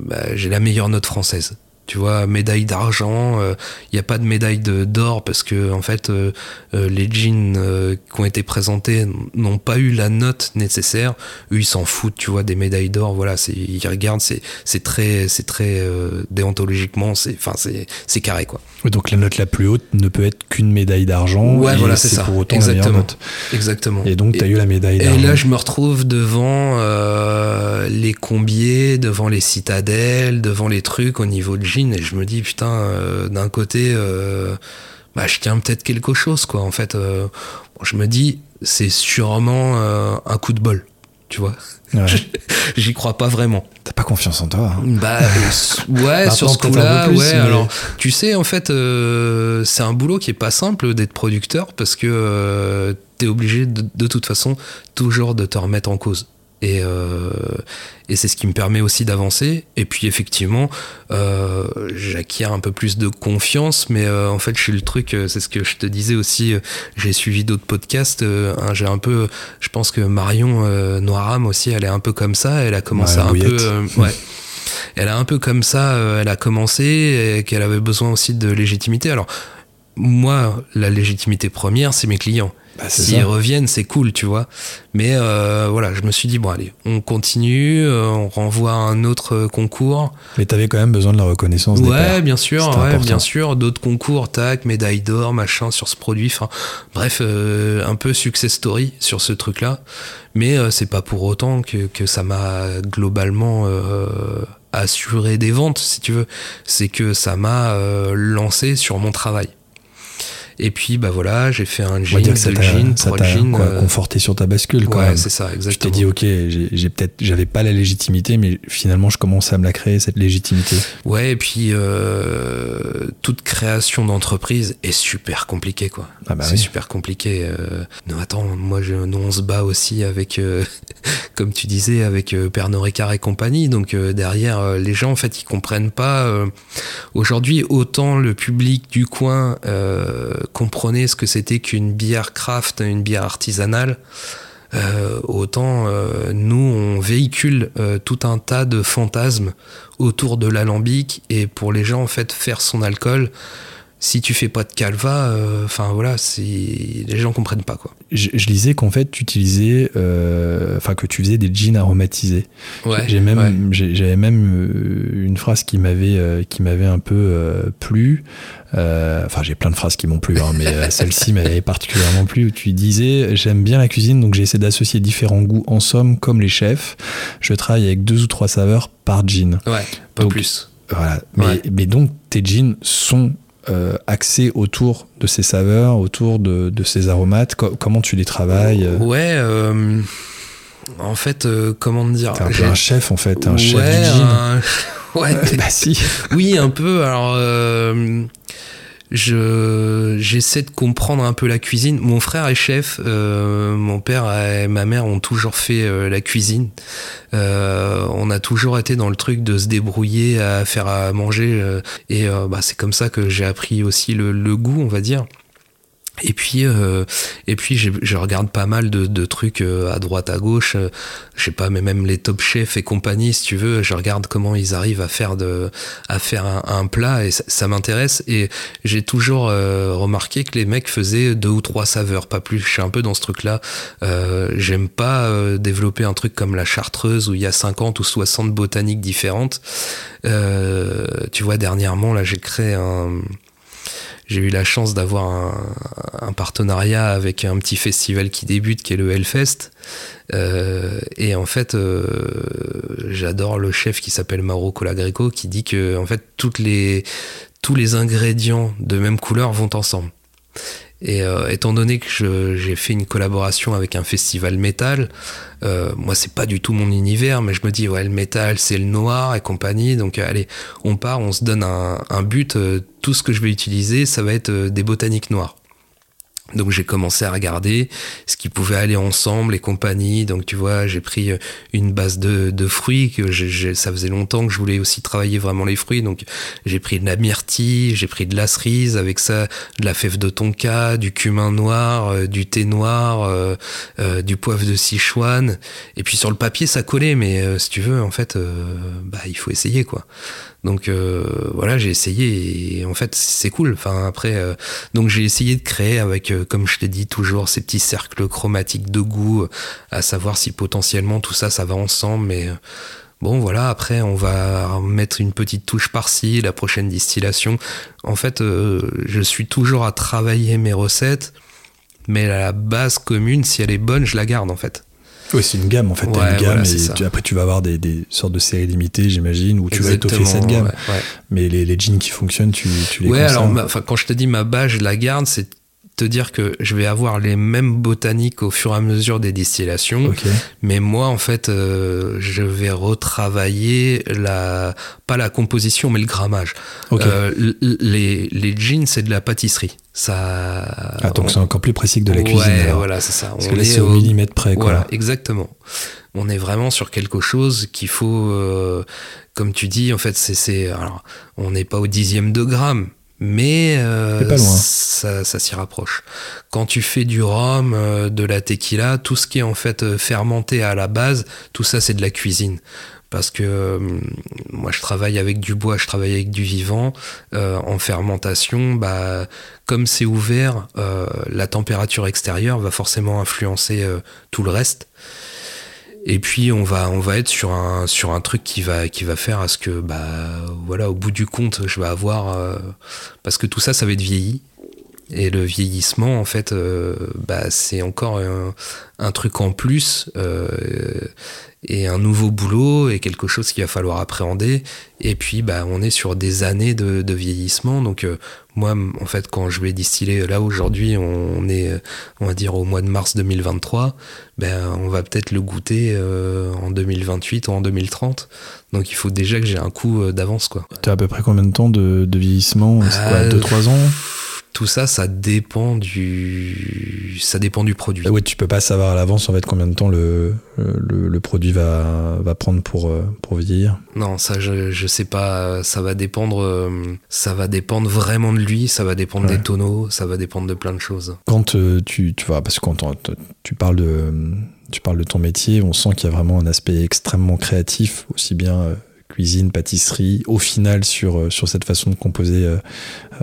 Speaker 3: bah, j'ai la meilleure note française. Tu vois, médaille d'argent, il n'y a pas de médaille d'or parce que en fait, euh, euh, les jeans euh, qui ont été présentés n'ont pas eu la note nécessaire. Eux, ils s'en foutent, tu vois, des médailles d'or. Voilà, ils regardent, c'est, très, c'est très euh, déontologiquement, c'est, enfin, c'est, carré quoi.
Speaker 1: Donc la note la plus haute ne peut être qu'une médaille d'argent.
Speaker 3: Ouais,
Speaker 1: et
Speaker 3: voilà, c'est ça.
Speaker 1: pour autant la
Speaker 3: Exactement.
Speaker 1: note.
Speaker 3: Exactement.
Speaker 1: Et donc tu as eu la médaille
Speaker 3: Et
Speaker 1: d'argent.
Speaker 3: là, je me retrouve devant euh, les combiers, devant les citadelles, devant les trucs au niveau de et je me dis putain, euh, d'un côté, euh, bah, je tiens peut-être quelque chose, quoi. En fait, euh, bon, je me dis, c'est sûrement un coup de bol, tu vois.
Speaker 1: Ouais.
Speaker 3: J'y crois pas vraiment.
Speaker 1: T'as pas confiance en toi. hein.
Speaker 3: Bah ouais, sur ce
Speaker 1: peu plus,
Speaker 3: ouais.
Speaker 1: mais-
Speaker 3: Alors, tu sais, en fait, c'est un boulot qui est pas simple d'être producteur parce que t'es obligé de, de toute façon toujours de te remettre en cause. Et, euh, et c'est ce qui me permet aussi d'avancer. Et puis effectivement, euh, j'acquiers un peu plus de confiance, mais euh, en fait, je suis le truc, euh, c'est ce que je te disais aussi. j'ai suivi d'autres podcasts. hein, j'ai un peu, je pense que Marion Noiram aussi, elle est un peu comme ça. Elle a commencé
Speaker 1: Ouais,
Speaker 3: un
Speaker 1: Bouillette.
Speaker 3: peu, ouais. Elle a un peu comme ça, elle a commencé et qu'elle avait besoin aussi de légitimité. Alors, moi, la légitimité première, c'est mes clients.
Speaker 1: Bah,
Speaker 3: S'ils reviennent, c'est cool, tu vois. Mais euh, voilà, je me suis dit, bon, allez, on continue, euh, on renvoie à un autre euh, concours.
Speaker 1: Mais t'avais quand même besoin de la reconnaissance des
Speaker 3: Ouais,
Speaker 1: pairs.
Speaker 3: bien sûr, ouais,
Speaker 1: important.
Speaker 3: bien sûr. D'autres concours, tac, médaille d'or, machin, sur ce produit. Enfin, bref, euh, un peu success story sur ce truc-là. Mais euh, c'est pas pour autant que, que ça m'a globalement euh, assuré des ventes, si tu veux. C'est que ça m'a euh, lancé sur mon travail. Et puis, bah voilà, j'ai fait un jean, deux jeans, trois jeans.
Speaker 1: quoi,
Speaker 3: euh,
Speaker 1: conforté sur ta bascule quand
Speaker 3: ouais, c'est ça,
Speaker 1: Je t'ai
Speaker 3: exactement.
Speaker 1: dit ok, j'ai, peut-être, j'avais pas la légitimité, mais finalement je commence à me la créer cette légitimité.
Speaker 3: Ouais, et puis euh, toute création d'entreprise est super compliquée, quoi.
Speaker 1: Ah bah
Speaker 3: c'est
Speaker 1: oui.
Speaker 3: super compliqué. Euh, non, attends, moi, je, nous, on se bat aussi avec, euh, comme tu disais, avec Pernod Ricard et compagnie. Donc derrière, les gens, en fait, ils comprennent pas. Aujourd'hui, autant le public du coin euh, comprenait ce que c'était qu'une bière craft, une bière artisanale. Euh, autant euh, nous on véhicule euh, tout un tas de fantasmes autour de l'alambic et pour les gens en fait faire son alcool si tu fais pas de calva euh, enfin voilà c'est les gens comprennent pas quoi
Speaker 1: Je, je lisais qu'en fait tu utilisais, euh, enfin que tu faisais des jeans aromatisés.
Speaker 3: ouais
Speaker 1: j'ai même,
Speaker 3: ouais.
Speaker 1: j'avais même euh, une phrase qui m'avait, euh, qui m'avait un peu euh, plu. Euh, Enfin, j'ai plein de phrases qui m'ont plu, hein, mais euh, celle-ci m'avait particulièrement plu. Où tu disais, j'aime bien la cuisine, donc j'essaie d'associer différents goûts. En somme, comme les chefs, je travaille avec deux ou trois saveurs par jean.
Speaker 3: ouais pas
Speaker 1: Donc,
Speaker 3: plus
Speaker 1: Voilà. Mais,
Speaker 3: Ouais.
Speaker 1: mais donc, tes jeans sont euh, axés autour de ces saveurs, autour de, de ces aromates. Co- comment tu les travailles euh,
Speaker 3: ouais euh, en fait euh, comment te dire?
Speaker 1: T'es un peu un chef, en fait. Un chef
Speaker 3: Ouais,
Speaker 1: du jean.
Speaker 3: un- ouais
Speaker 1: bah si.
Speaker 3: Oui, un peu. Alors, je j'essaie de comprendre un peu la cuisine. Mon frère est chef. euh, mon père et ma mère ont toujours fait euh, la cuisine. Euh, on a toujours été dans le truc de se débrouiller à faire à manger. et bah, c'est comme ça que j'ai appris aussi le, le goût, on va dire. Et puis, euh, et puis je regarde pas mal de, de trucs euh, à droite, à gauche. euh, je sais pas, mais même les top chefs et compagnie, si tu veux, je regarde comment ils arrivent à faire de, à faire un, un plat et ça, ça m'intéresse. Et j'ai toujours euh, remarqué que les mecs faisaient deux ou trois saveurs, pas plus. Je suis un peu dans ce truc-là. Euh, J'aime pas euh, développer un truc comme la chartreuse où il y a 50 ou 60 botaniques différentes. Tu vois, dernièrement, là, j'ai créé un j'ai eu la chance d'avoir un, partenariat avec un petit festival qui débute, qui est le Hellfest. Euh, et en fait, euh, j'adore le chef qui s'appelle Mauro Colagreco, qui dit que en fait tous les ingrédients de même couleur vont ensemble. Et euh, étant donné que j'ai fait une collaboration avec un festival métal, euh, moi c'est pas du tout mon univers, mais je me dis ouais le métal c'est le noir et compagnie, donc euh, allez on part, on se donne un, but, euh, tout ce que je vais utiliser ça va être des botaniques noires. Donc j'ai commencé à regarder ce qui pouvait aller ensemble, les compagnies. Donc tu vois, j'ai pris euh, une base de, de fruits que j'ai, ça faisait longtemps que je voulais aussi travailler vraiment les fruits. Donc j'ai pris de la myrtille, j'ai pris de la cerise, avec ça de la fève de tonka, du cumin noir, euh, du thé noir, euh, du poivre de Sichuan. Et puis sur le papier ça collait, mais si tu veux, en fait, bah il faut essayer quoi. Donc euh, voilà, j'ai essayé et en fait c'est cool. Enfin après, euh, donc j'ai essayé de créer avec, euh, comme je t'ai dit toujours, ces petits cercles chromatiques de goût, à savoir si potentiellement tout ça ça va ensemble. Mais bon voilà, après on va mettre une petite touche par-ci, la prochaine distillation. En fait, je suis toujours à travailler mes recettes, mais la base commune, si elle est bonne, je la garde en fait.
Speaker 1: Oui, c'est une gamme en fait. une gamme et après tu vas avoir des, des, sortes de séries limitées, j'imagine, où tu vas étoffer cette gamme. Mais les, les, jeans qui fonctionnent, tu, tu les
Speaker 3: Ouais, alors quand je te dis ma base, je la garde, c'est te dire que je vais avoir les mêmes botaniques au fur et à mesure des distillations. Mais moi, en fait, euh, je vais retravailler la, pas la composition, mais le grammage. Euh, les, les jeans, c'est de la pâtisserie. Ça.
Speaker 1: Ah, donc c'est encore plus précis que de la cuisine.
Speaker 3: voilà, c'est ça.
Speaker 1: Parce on est, au millimètre près, quoi. Voilà,
Speaker 3: exactement. On est vraiment sur quelque chose qu'il faut, euh, comme tu dis, en fait, c'est, alors, on n'est pas au dixième de gramme, mais euh, ça, ça s'y rapproche. Quand tu fais du rhum, euh, de la tequila, tout ce qui est en fait euh, fermenté à la base, tout ça c'est de la cuisine. Parce que moi je travaille avec du bois, je travaille avec du vivant. en fermentation, bah, comme c'est ouvert, la température extérieure va forcément influencer tout le reste. Et puis on va on va être sur un sur un truc qui va qui va faire à ce que bah voilà au bout du compte je vais avoir euh, parce que tout ça ça va être vieilli et le vieillissement en fait euh, bah c'est encore un, un, truc en plus euh, et un nouveau boulot et quelque chose qu'il va falloir appréhender. Et puis, bah, on est sur des années de, de vieillissement. Donc, euh, moi, en fait, quand je vais distiller, là aujourd'hui, on est, on va dire, au mois de mars 2023, ben, on va peut-être le goûter en 2028 ou en 2030. Donc, il faut déjà que j'ai un coup d'avance, quoi.
Speaker 1: Tu as à peu près combien de temps de, de vieillissement? C'est quoi, 2-3 ans?
Speaker 3: Tout ça, ça dépend du, ça dépend du produit.
Speaker 1: Ah ouais, tu peux pas savoir à l'avance en fait combien de temps le, le, le, produit va, va prendre pour, euh, pour vieillir.
Speaker 3: Non, ça je, je sais pas. Ça va dépendre, euh, ça va dépendre vraiment de lui. Ça va dépendre des tonneaux. Ça va dépendre de plein de choses.
Speaker 1: Quand euh, tu, tu vois, parce que quand tu parles de, tu parles de ton métier, on sent qu'il y a vraiment un aspect extrêmement créatif, aussi bien cuisine, pâtisserie, au final sur, euh, sur cette façon de composer euh,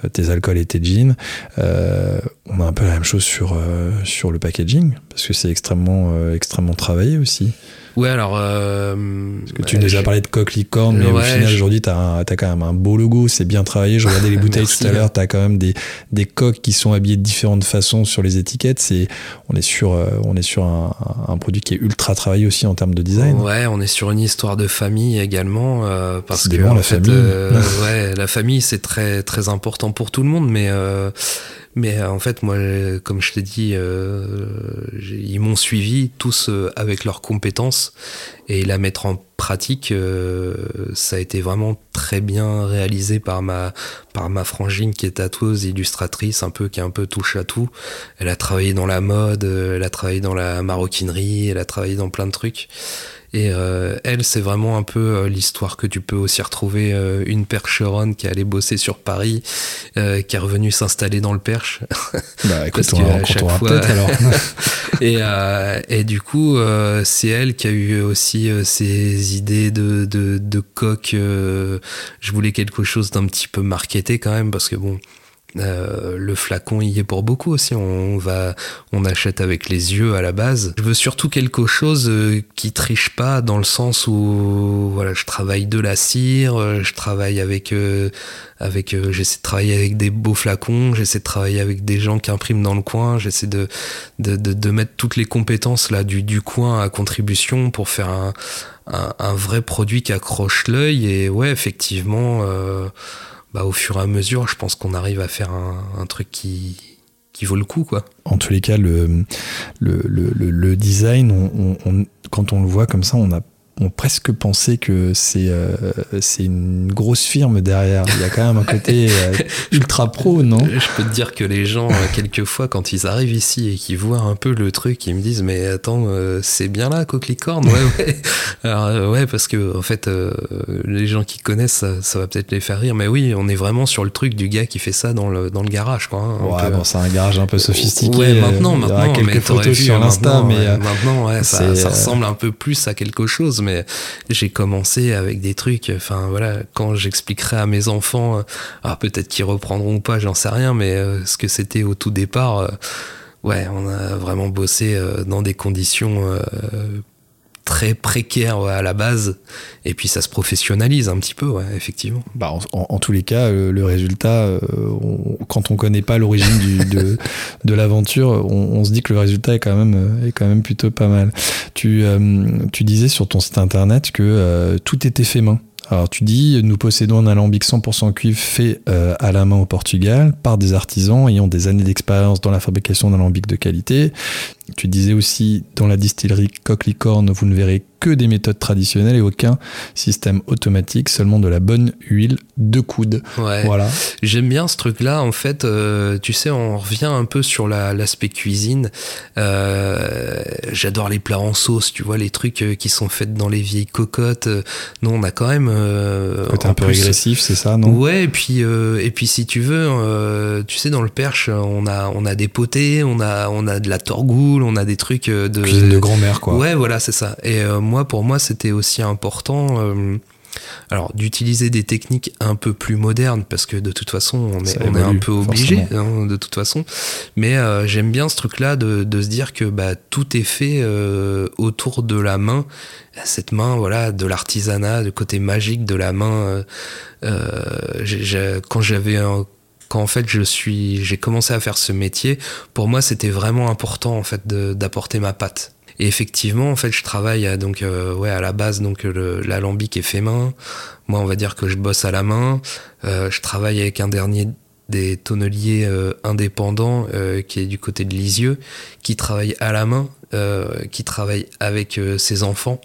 Speaker 1: euh, tes alcools et tes jeans. on a un peu la même chose sur, sur le packaging, parce que c'est extrêmement, extrêmement travaillé aussi.
Speaker 3: Ouais, alors.
Speaker 1: Euh, Parce que tu as déjà parlé de coque licorne, mais au final, aujourd'hui, tu as, quand même un beau logo, c'est bien travaillé. Je regardais les bouteilles tout à l'heure, tu as quand même des, des coques qui sont habillées de différentes façons sur les étiquettes. C'est, on est sur, euh, on est sur un, un, produit qui est ultra travaillé aussi en termes de design.
Speaker 3: Ouais, on est sur une histoire de famille également. Euh, parce que,
Speaker 1: la fait, famille. Euh,
Speaker 3: ouais, la famille, c'est très, très important pour tout le monde, mais mais euh, en fait, moi, comme je t'ai dit, euh, ils m'ont suivi tous euh, avec leurs compétences et la mettre en pratique, ça a été vraiment très bien réalisé par ma par ma frangine qui est tatoueuse, illustratrice, un peu qui est un peu touche à tout. Elle a travaillé dans la mode, elle a travaillé dans la maroquinerie, elle a travaillé dans plein de trucs. Et euh, elle, c'est vraiment un peu euh, l'histoire que tu peux aussi retrouver euh, une percheronne qui allait bosser sur Paris, qui est revenue s'installer dans le Perche.
Speaker 1: Bah écoute, on à chaque fois. alors.
Speaker 3: et, et du coup, c'est elle qui a eu aussi ces idées de, de, de coque. Je voulais quelque chose d'un petit peu marketé quand même, parce que bon, euh, le flacon y est pour beaucoup aussi. On va, on achète avec les yeux à la base. Je veux surtout quelque chose euh, qui triche pas dans le sens où, voilà, je travaille de la cire, euh, je travaille avec, avec, j'essaie de travailler avec des beaux flacons, j'essaie de travailler avec des gens qui impriment dans le coin, j'essaie de, mettre toutes les compétences là du coin à contribution pour faire un, un, un vrai produit qui accroche l'œil. Et ouais, effectivement. Bah, au fur et à mesure, je pense qu'on arrive à faire un, truc qui, qui vaut le coup. Quoi.
Speaker 1: En tous les cas, le, le, le, design, on, quand on le voit comme ça, on a ont presque pensé que c'est euh, c'est une grosse firme derrière. Il y a quand même un côté euh, ultra pro, non?
Speaker 3: Je peux te dire que les gens, euh, quelquefois, quand ils arrivent ici et qu'ils voient un peu le truc, ils me disent Mais attends, c'est bien là, Coquelicorne? Ouais, ouais. Alors, ouais, parce que, en fait, les gens qui connaissent, ça, va peut-être les faire rire. Mais oui, on est vraiment sur le truc du gars qui fait ça dans le, dans le garage, quoi.
Speaker 1: Hein. ouais, bon, c'est un garage un peu sophistiqué.
Speaker 3: Ouais, maintenant, maintenant. Il y quelques
Speaker 1: photos sur l'Insta, mais.
Speaker 3: maintenant, ouais, ça, ça ressemble un peu plus à quelque chose j'ai commencé avec des trucs. Enfin voilà, quand j'expliquerai à mes enfants, euh, peut-être qu'ils reprendront ou pas, j'en sais rien, mais euh, ce que c'était au tout départ, euh, ouais, on a vraiment bossé dans des conditions très précaire à la base, et puis ça se professionnalise un petit peu, effectivement.
Speaker 1: Bah, en, tous les cas, le, résultat, euh, quand on connaît pas l'origine de, l'aventure, on, se dit que le résultat est quand même, est quand même plutôt pas mal. Tu, euh, tu disais sur ton site internet que euh, tout était fait main. Alors tu dis, nous possédons un alambic 100% cuivre fait à la main au Portugal par des artisans ayant des années d'expérience dans la fabrication d'alambics de qualité. Tu disais aussi, dans la distillerie Coq-Licorne, vous ne verrez que des méthodes traditionnelles et aucun système automatique, seulement de la bonne huile de coude. Voilà.
Speaker 3: J'aime bien ce truc-là. En fait, euh, tu sais, on revient un peu sur l'aspect cuisine. Euh, j'adore les plats en sauce, tu vois, les trucs euh, qui sont faits dans les vieilles cocottes. Nous, on a quand même.
Speaker 1: Côté un peu régressif, c'est ça, non?
Speaker 3: Ouais, et puis, et puis si tu veux, tu sais, dans le perche, on a, on a des potés, on a, on a de la torgoule on a des trucs de
Speaker 1: cuisine de grand-mère quoi.
Speaker 3: Ouais, voilà, c'est ça. Et moi, pour moi, c'était aussi important. Euh, alors d'utiliser des techniques un peu plus modernes parce que de toute façon on est, on est un peu obligé hein, de toute façon mais j'aime bien ce truc là de, de, se dire que bah, tout est fait autour de la main cette main voilà de l'artisanat du côté magique de la main quand j'avais quand en fait je suis, j'ai commencé à faire ce métier, pour moi c'était vraiment important en fait d'apporter ma patte. Et effectivement, en fait, je travaille à, donc euh, ouais à la base donc l'alambic est fait main. Moi, on va dire que je bosse à la main. Euh, je travaille avec un dernier des tonneliers euh, indépendants qui est du côté de Lisieux, qui travaille à la main, qui travaille avec ses enfants.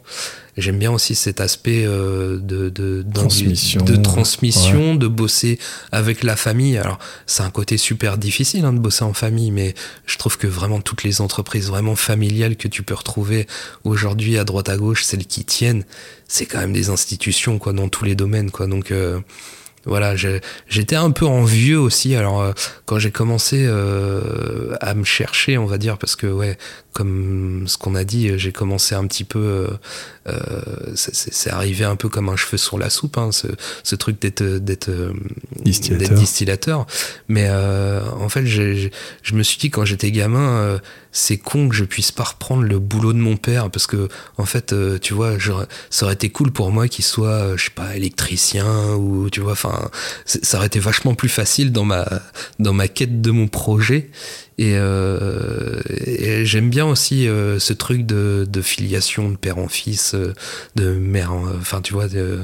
Speaker 3: J'aime bien aussi cet aspect euh, de, de,
Speaker 1: transmission,
Speaker 3: de, transmission de bosser avec la famille. Alors, c'est un côté super difficile hein, de bosser en famille, mais je trouve que vraiment toutes les entreprises vraiment familiales que tu peux retrouver aujourd'hui à droite à gauche, celles qui tiennent, c'est quand même des institutions quoi dans tous les domaines quoi. Donc euh, voilà, j'étais un peu envieux aussi. Alors, euh, quand j'ai commencé euh, à me chercher, on va dire, parce que, ouais, comme ce qu'on a dit, j'ai commencé un petit peu. Euh, c'est arrivé un peu comme un cheveu sur la soupe, hein, ce, ce, truc d'être
Speaker 1: distillateur.
Speaker 3: distillateur. Mais en fait, je me suis dit, quand j'étais gamin, c'est con que je puisse pas reprendre le boulot de mon père parce que en fait euh, tu vois ça aurait été cool pour moi qu'il soit euh, je sais pas électricien ou tu vois enfin ça aurait été vachement plus facile dans ma dans ma quête de mon projet et, euh, j'aime bien aussi ce truc de, de, filiation de père en fils de mère enfin tu vois de,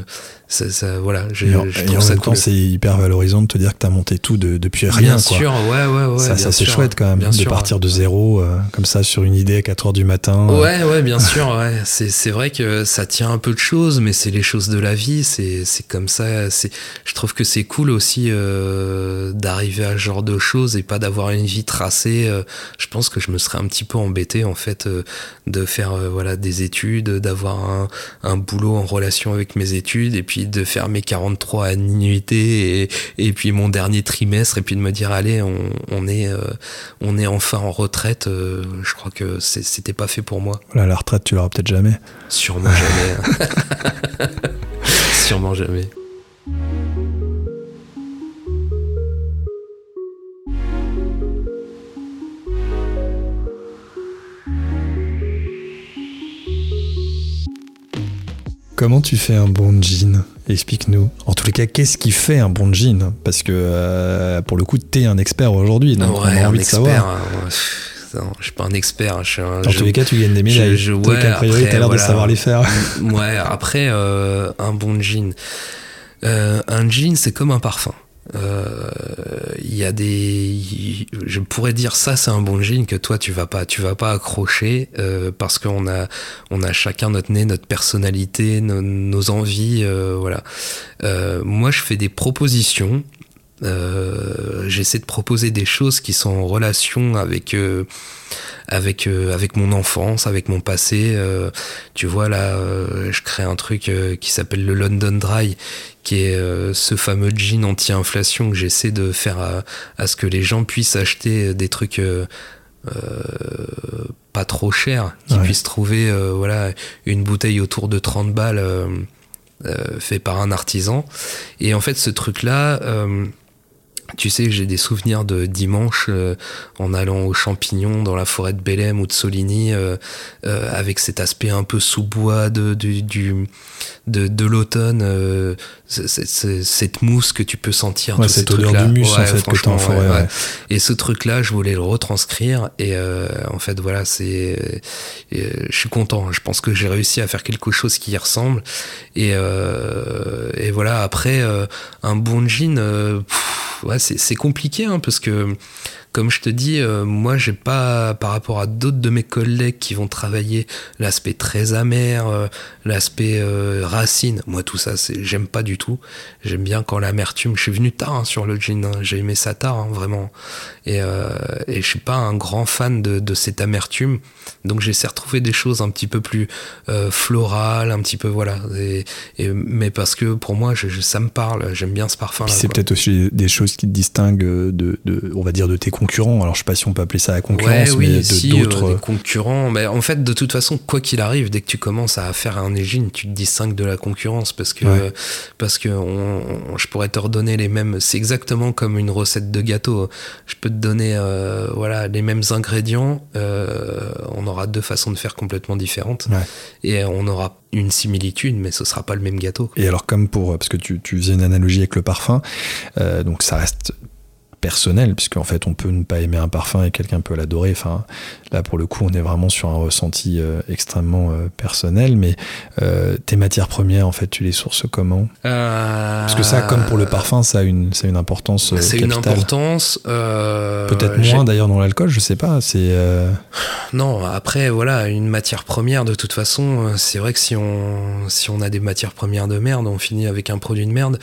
Speaker 3: ça, ça, voilà,
Speaker 1: et en, même temps, c'est hyper valorisant de te dire que tu as monté tout depuis rien.
Speaker 3: Bien sûr, ouais, ouais, ouais.
Speaker 1: Ça, ça c'est chouette quand même, de partir de zéro, euh, comme ça, sur une idée à 4 heures du matin.
Speaker 3: Euh. Ouais, ouais, bien sûr, ouais. C'est vrai que ça tient un peu de choses, mais c'est les choses de la vie, c'est comme ça. Je trouve que c'est cool aussi euh, d'arriver à ce genre de choses et pas d'avoir une vie tracée. Euh. je pense que je me serais un petit peu embêté, en fait, de faire voilà, des études, d'avoir un, un boulot en relation avec mes études, et puis de faire mes 43 annuités et, et puis mon dernier trimestre et puis de me dire allez on, on est euh, on est enfin en retraite euh, je crois que c'était pas fait pour moi.
Speaker 1: Voilà la retraite tu l'auras peut-être jamais.
Speaker 3: Sûrement jamais hein. sûrement jamais
Speaker 1: Comment tu fais un bon jean? Explique-nous. En tous les cas, qu'est-ce qui fait un bon jean? Parce que euh, pour le coup, tu es un expert aujourd'hui, donc on a envie de savoir.
Speaker 3: Hein, non, je suis pas un expert. Hein, je
Speaker 1: en tous les cas, tu gagnes des médailles. Je, ouais, a priori, t'as l'air de savoir les faire.
Speaker 3: ouais, après, euh, un bon jean. Euh, un jean, c'est comme un parfum. Il y a des, je pourrais dire ça c'est un bon jean que toi tu vas pas, tu vas pas accrocher parce qu'on a, on a chacun notre nez, notre personnalité, nos envies, voilà. moi je fais des propositions euh, j'essaie de proposer des choses qui sont en relation avec euh, avec euh, avec mon enfance, avec mon passé. tu vois là, je crée un truc qui s'appelle le London Dry, qui est ce fameux jean anti-inflation que j'essaie de faire à, ce que les gens puissent acheter des trucs. pas trop chers, qu'ils puissent trouver voilà une bouteille autour de 30 balles fait par un artisan. Et en fait, ce truc-là, tu sais, j'ai des souvenirs de dimanche euh, en allant aux champignons dans la forêt de Bélem ou de Soligny, euh, euh, avec cet aspect un peu sous-bois de, du, de, de l'automne, cette mousse que tu peux sentir.
Speaker 1: Ouais, cette odeur d'humus en fait que t'as en forêt.
Speaker 3: Et ce truc-là, je voulais le retranscrire. Et en fait, voilà, c'est, je suis content. Je pense que j'ai réussi à faire quelque chose qui y ressemble. Et, et voilà. Après, un bon jean. Ouais, c'est compliqué hein, parce que comme je te dis, euh, moi, j'ai pas, par rapport à d'autres de mes collègues qui vont travailler l'aspect très amer, euh, l'aspect euh, racine. Moi, tout ça, j'aime pas du tout. J'aime bien quand l'amertume. Je suis venu tard hein, sur le jean. Hein. J'ai aimé ça tard, hein, vraiment. Et, et je suis pas un grand fan de, de cette amertume. Donc, j'essaie de retrouver des choses un petit peu plus florales, un petit peu voilà. Et, mais parce que pour moi, je, ça me parle. J'aime bien ce parfum-là.
Speaker 1: C'est peut-être aussi des choses qui te distinguent de, de, on va dire, de tes concurrents. Alors je sais pas si on peut appeler ça la concurrence, mais de d'autres.
Speaker 3: Euh, concurrents. Mais en fait, de toute façon, quoi qu'il arrive, dès que tu commences à faire un égine, tu te distingues de la concurrence parce que parce que je pourrais te redonner les mêmes. C'est exactement comme une recette de gâteau. Je peux te donner euh, voilà les mêmes ingrédients. Euh, on aura deux façons de faire complètement différentes et on aura une similitude, mais ce sera pas le même gâteau.
Speaker 1: Et alors comme pour parce que tu, tu faisais une analogie avec le parfum, donc ça reste personnel, puisqu'en fait on peut ne pas aimer un parfum et quelqu'un peut l'adorer. Enfin, là pour le coup on est vraiment sur un ressenti euh, extrêmement euh, personnel. Mais euh, tes matières premières, en fait, tu les sources comment? Parce que ça, comme pour le parfum, ça a une, ça a une importance.
Speaker 3: c'est une importance.
Speaker 1: Peut-être moins d'ailleurs dans l'alcool, je sais pas. C'est
Speaker 3: non. Après voilà, une matière première de toute façon, c'est vrai que si on si on a des matières premières de merde, on finit avec un produit de merde.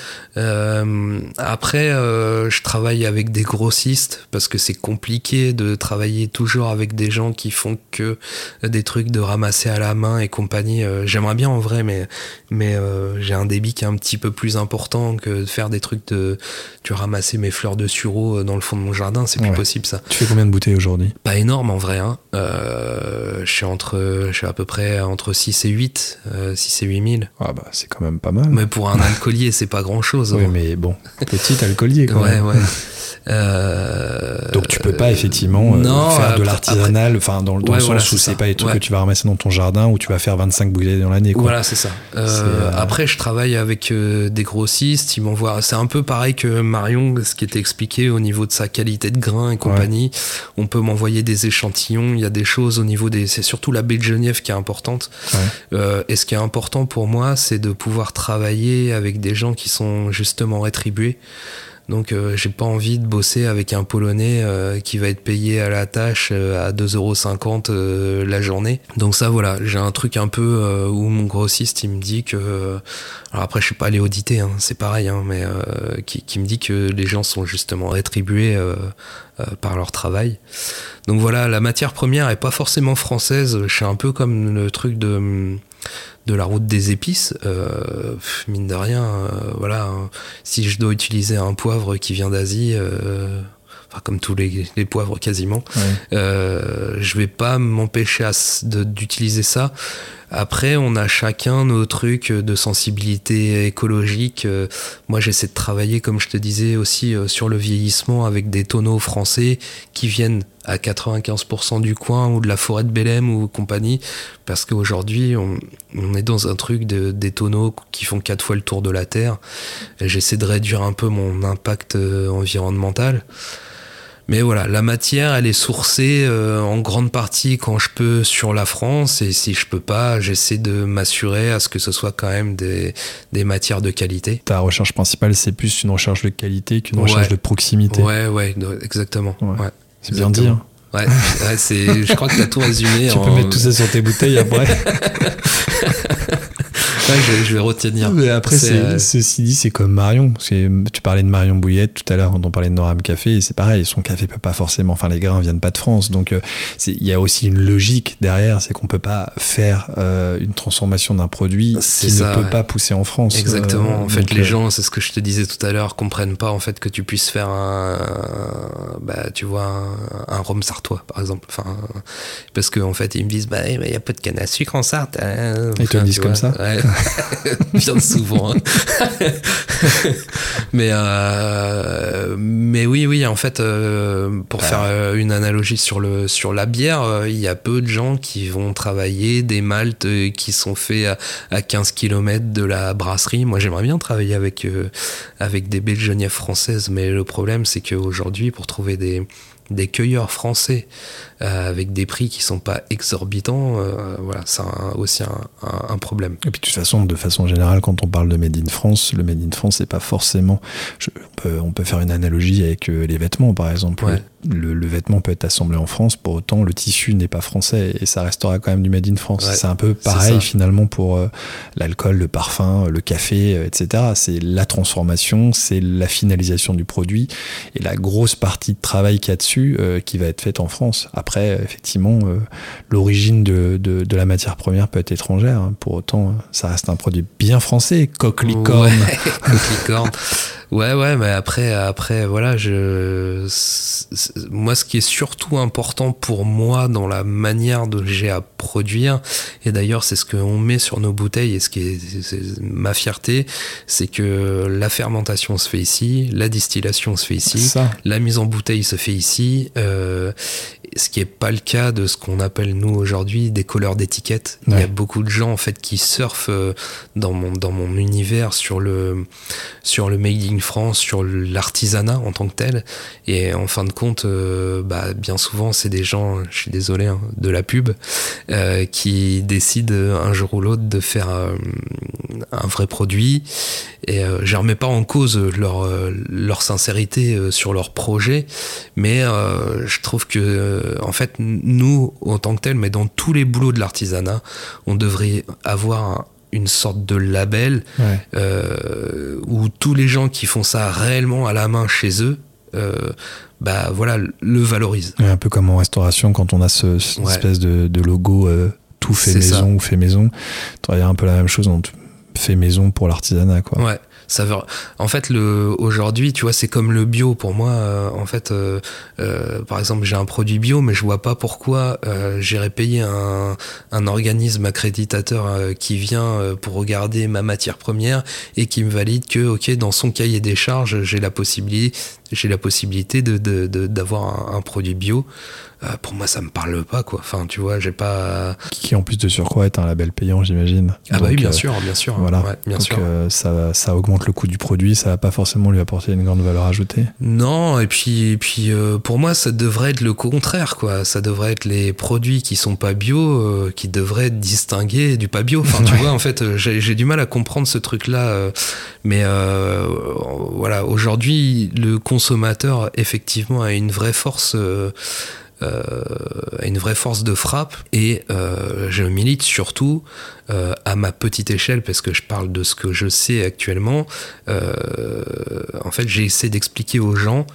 Speaker 3: après, je travaille avec des grossistes parce que c'est compliqué de travailler toujours avec des gens qui font que des trucs de ramasser à la main et compagnie. Euh, j'aimerais bien en vrai, mais, mais euh, j'ai un débit qui est un petit peu plus important que de faire des trucs de tu ramasser mes fleurs de sureau dans le fond de mon jardin, c'est plus possible ça.
Speaker 1: Tu fais combien de bouteilles aujourd'hui?
Speaker 3: Pas énorme en vrai. Hein. Euh, je suis entre, je suis à peu près entre 6 et 8, 6 et 8 000.
Speaker 1: Ah bah c'est quand même pas mal.
Speaker 3: Mais pour un alcoolier, c'est pas grand chose.
Speaker 1: Oui, hein. mais bon, petit alcoolier quand
Speaker 3: ouais,
Speaker 1: même.
Speaker 3: Ouais.
Speaker 1: Euh, Donc tu peux pas effectivement euh, faire de enfin dans, le sens où c'est pas des trucs que tu vas ramasser dans ton jardin où tu vas faire 25 bouteilles dans l'année.
Speaker 3: Voilà, c'est ça. Euh, après, je travaille avec des grossistes, ils m'envoient. C'est un peu pareil que Marion, ce qui était expliqué au niveau de sa qualité de grain et compagnie. On peut m'envoyer des échantillons. Il y a des choses au niveau des. C'est surtout la baie de Genève qui est importante. et ce qui est important pour moi, c'est de pouvoir travailler avec des gens qui sont justement rétribués. Donc euh, j'ai pas envie de bosser avec un Polonais euh, qui va être payé à la tâche euh, à 2,50€ la journée. Donc ça voilà, j'ai un truc un peu où mon grossiste il me dit que... alors après je suis pas allé auditer, hein, c'est pareil, hein, mais qui, qui, me dit que les gens sont justement rétribués par leur travail. Donc voilà, la matière première est pas forcément française, je suis un peu comme le truc de de la route des épices, euh, mine de rien, euh, voilà, hein. si je dois utiliser un poivre qui vient d'Asie, euh, enfin comme tous les, poivres quasiment, je vais pas m'empêcher d'utiliser ça. Après, on a chacun nos trucs de sensibilité écologique. Moi, j'essaie de travailler, comme je te disais, aussi sur le vieillissement avec des tonneaux français qui viennent à 95% du coin ou de la forêt de Bélem ou compagnie, parce qu'aujourd'hui on, est dans un truc de, des tonneaux qui font quatre fois le tour de la Terre. J'essaie de réduire un peu mon impact euh, environnemental. Mais voilà, la matière, elle est sourcée euh, en grande partie quand je peux sur la France, et si je peux pas, j'essaie de m'assurer à ce que ce soit quand même des, des matières de qualité.
Speaker 1: Ta recherche principale, c'est plus une recherche de qualité qu'une recherche de proximité.
Speaker 3: Ouais, ouais, exactement. Ouais.
Speaker 1: C'est bien dit. Hein.
Speaker 3: Ouais, c'est, je crois que tu as tout résumé.
Speaker 1: tu peux mettre tout ça sur tes bouteilles après.
Speaker 3: je, vais retenir.
Speaker 1: Mais après, euh, ceci dit, c'est comme Marion. Tu parlais de Marion Bouillette tout à l'heure, on parlait de Noram Café, et c'est pareil, son café peut pas forcément, enfin, les grains viennent pas de France. Donc, euh, il y a aussi une logique derrière, c'est qu'on peut pas faire euh, une transformation d'un produit qui ne peut pas pousser en France.
Speaker 3: Exactement. en fait, les gens, c'est ce que je te disais tout à l'heure, comprennent pas en fait que tu puisses faire un, bah, tu vois, un, rhum sartois, par exemple. Enfin, parce qu'en en fait, ils me disent, bah, il y a pas de canne à sucre en Sarthe.
Speaker 1: Hein. Ils te le disent comme ça.
Speaker 3: bien souvent. Hein. mais euh, mais oui oui en fait euh, pour faire euh, une analogie sur le sur la bière, il y a peu de gens qui vont travailler des maltes qui sont faits à, 15 km de la brasserie. Moi j'aimerais bien travailler avec avec des belles françaises, mais le problème c'est qu'aujourd'hui pour trouver des des cueilleurs français avec des prix qui sont pas exorbitants, euh, voilà, c'est aussi un, problème.
Speaker 1: Et puis de toute façon, de façon générale, quand on parle de Made in France, le Made in France, c'est pas forcément. on, peut, faire une analogie avec euh, les vêtements, par exemple. Le, vêtement peut être assemblé en France, pour autant le tissu n'est pas français et ça restera quand même du Made in France. c'est un peu pareil finalement pour l'alcool, le parfum, le café, etc. C'est la transformation, c'est la finalisation du produit et la grosse partie de travail qu'il y a dessus qui va être faite en France. Après, effectivement, euh, l'origine de, de, la matière première peut être étrangère. Hein. Pour autant, ça reste un produit bien français. Coquelicorne.
Speaker 3: Ouais, Ouais, ouais, mais après, après, voilà, je, moi, ce qui est surtout important pour moi dans la manière dont j'ai à produire, et d'ailleurs, c'est ce qu'on met sur nos bouteilles, et ce qui est, ma fierté, c'est que la fermentation se fait ici, la distillation se fait ici, la mise en bouteille se fait ici, euh, ce qui est pas le cas de ce qu'on appelle nous aujourd'hui des couleurs d'étiquettes. Il y a beaucoup de gens en fait qui surfent euh, dans mon dans mon univers sur le sur le made in France, sur l'artisanat en tant que tel. Et en fin de compte, euh, bah, bien souvent c'est des gens, je suis désolé, hein, de la pub, euh, qui décident un jour ou l'autre de faire un vrai produit. Et je remets pas en cause leur leur sincérité sur leur projet, mais je trouve que en fait, nous, en tant que tel, mais dans tous les boulots de l'artisanat, on devrait avoir une sorte de label euh, où tous les gens qui font ça réellement à la main chez eux, euh, bah voilà, le valorisent.
Speaker 1: un peu comme en restauration, quand on a ce, cette espèce de, logo tout fait maison ou fait maison, tu un peu la même chose, on fait maison pour l'artisanat, quoi.
Speaker 3: Ouais. En fait, le aujourd'hui, tu vois, c'est comme le bio pour moi. Euh, en fait, euh, euh, par exemple, j'ai un produit bio, mais je vois pas pourquoi j'irais payer un, organisme accréditateur qui vient pour regarder ma matière première et qui me valide que, ok, dans son cahier des charges, j'ai la possibilité, j'ai la possibilité de d'avoir un, produit bio. Euh, pour moi ça me parle pas quoi. Enfin tu vois j'ai pas.
Speaker 1: Qui en plus de surcroît est un label payant j'imagine.
Speaker 3: Ah bah oui bien euh, sûr bien sûr.
Speaker 1: Voilà. bien sûr. Euh, ça, ça augmente le coût du produit, ça va pas forcément lui apporter une grande valeur ajoutée.
Speaker 3: Non et puis et puis pour moi ça devrait être le contraire quoi. Ça devrait être les produits qui sont pas bio qui devraient être distingués du pas bio. Enfin tu vois en fait j'ai du mal à comprendre ce truc là. mais voilà aujourd'hui le consommateur effectivement a une vraie force euh, une vraie force de frappe et euh, je milite surtout euh, à ma petite échelle parce que je parle de ce que je sais actuellement. en fait, j'ai essayé d'expliquer aux gens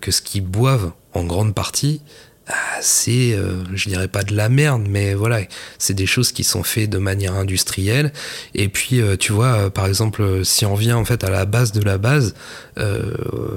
Speaker 3: que ce qu'ils boivent en grande partie, ah, c'est, je dirais pas de la merde, mais voilà, c'est des choses qui sont faites de manière industrielle. Et puis, tu vois, par exemple, si on vient en fait à la base de la base,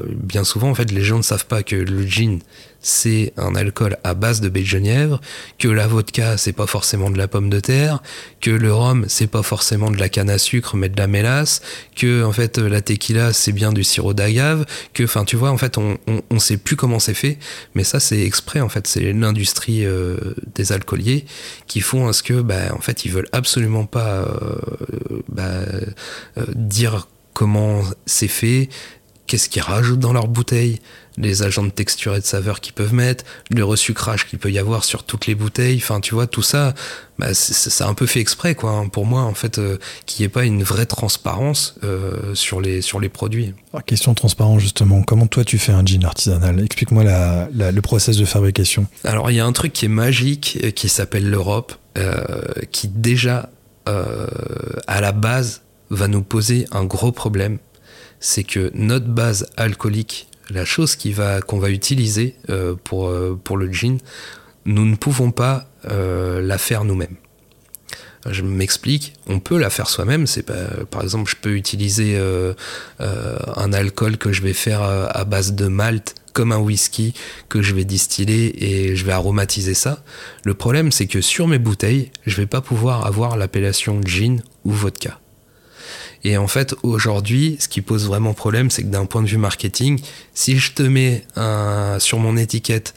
Speaker 3: bien souvent, en fait, les gens ne savent pas que le gin, c'est un alcool à base de baie de genièvre, que la vodka c'est pas forcément de la pomme de terre, que le rhum c'est pas forcément de la canne à sucre mais de la mélasse, que en fait la tequila c'est bien du sirop d'agave, que enfin tu vois en fait on, sait plus comment c'est fait, mais ça c'est exprès en fait c'est l'industrie euh, des alcooliers qui font à ce que bah, en fait ils veulent absolument pas euh, bah, euh, dire comment c'est fait qu'est-ce qu'ils rajoutent dans leur bouteille, les agents de texture et de saveur qu'ils peuvent mettre, le resucrage qu'il peut y avoir sur toutes les bouteilles. Enfin, tu vois, tout ça, bah, c'est un peu fait exprès, quoi. Hein, pour moi, en fait, euh, qu'il n'y ait pas une vraie transparence euh, sur, les, sur les produits.
Speaker 1: question transparence, justement. Comment toi, tu fais un gin artisanal? Explique-moi la, le process de fabrication.
Speaker 3: Alors, il y a un truc qui est magique, euh, qui s'appelle l'Europe, qui déjà, à la base, va nous poser un gros problème. C'est que notre base alcoolique la chose qu'on va utiliser euh, pour, euh, pour le gin, nous ne pouvons pas euh, la faire nous-mêmes. Je m'explique, on peut la faire soi-même. Par exemple, je peux utiliser un alcool que je vais faire à base de malt, comme un whisky que je vais distiller et je vais aromatiser ça. Le problème, c'est que sur mes bouteilles, je vais pas pouvoir avoir l'appellation gin ou vodka. Et en fait, aujourd'hui, ce qui pose vraiment problème, c'est que d'un point de vue marketing, si je te mets un, sur mon étiquette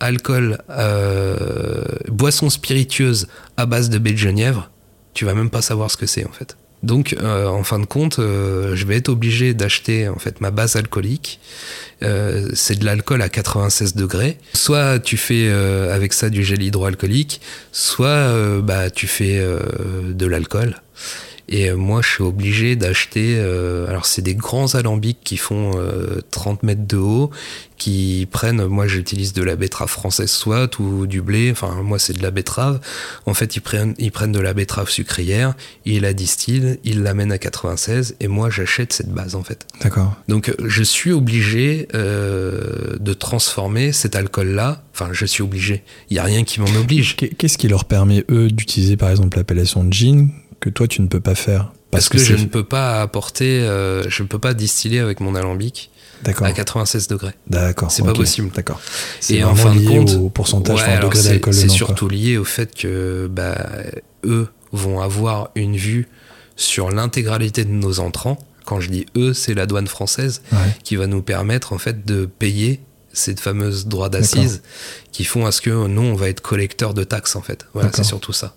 Speaker 3: alcool, euh, boisson spiritueuse à base de baie de genièvre, tu vas même pas savoir ce que c'est en fait. Donc, euh, en fin de compte, euh, je vais être obligé d'acheter en fait ma base alcoolique. c'est de l'alcool à 96 degrés. Soit tu fais avec ça du gel hydroalcoolique, soit bah tu fais de l'alcool. Et euh, moi, je suis obligé d'acheter. Euh, alors, c'est des grands alambics qui font 30 euh, mètres de haut, qui prennent. Moi, j'utilise de la betterave française soit ou du blé. Enfin, moi, c'est de la betterave. En fait, ils prennent, ils prennent de la betterave sucrière, ils la distillent, ils l'amènent à 96, et moi, j'achète cette base, en fait.
Speaker 1: D'accord.
Speaker 3: Donc, je suis obligé de transformer cet alcool-là. Enfin, je suis obligé. Il y a rien qui m'en oblige.
Speaker 1: Qu'est-ce qui leur permet eux d'utiliser, par exemple, l'appellation gin que toi tu ne peux pas faire
Speaker 3: Parce, que, je ne peux pas apporter, euh, je ne peux pas distiller avec mon alambic à 96 degrés.
Speaker 1: D'accord.
Speaker 3: C'est pas possible.
Speaker 1: D'accord.
Speaker 3: Et en fin de compte,
Speaker 1: au pourcentage,
Speaker 3: degré d'alcool C'est surtout lié au fait que bah, eux vont avoir une vue sur l'intégralité de nos entrants. Quand je dis eux, c'est la douane française qui va nous permettre en fait de payer ces fameuses droits d'assises qui font à ce que nous on va être collecteur de taxes en fait. Voilà, c'est surtout ça.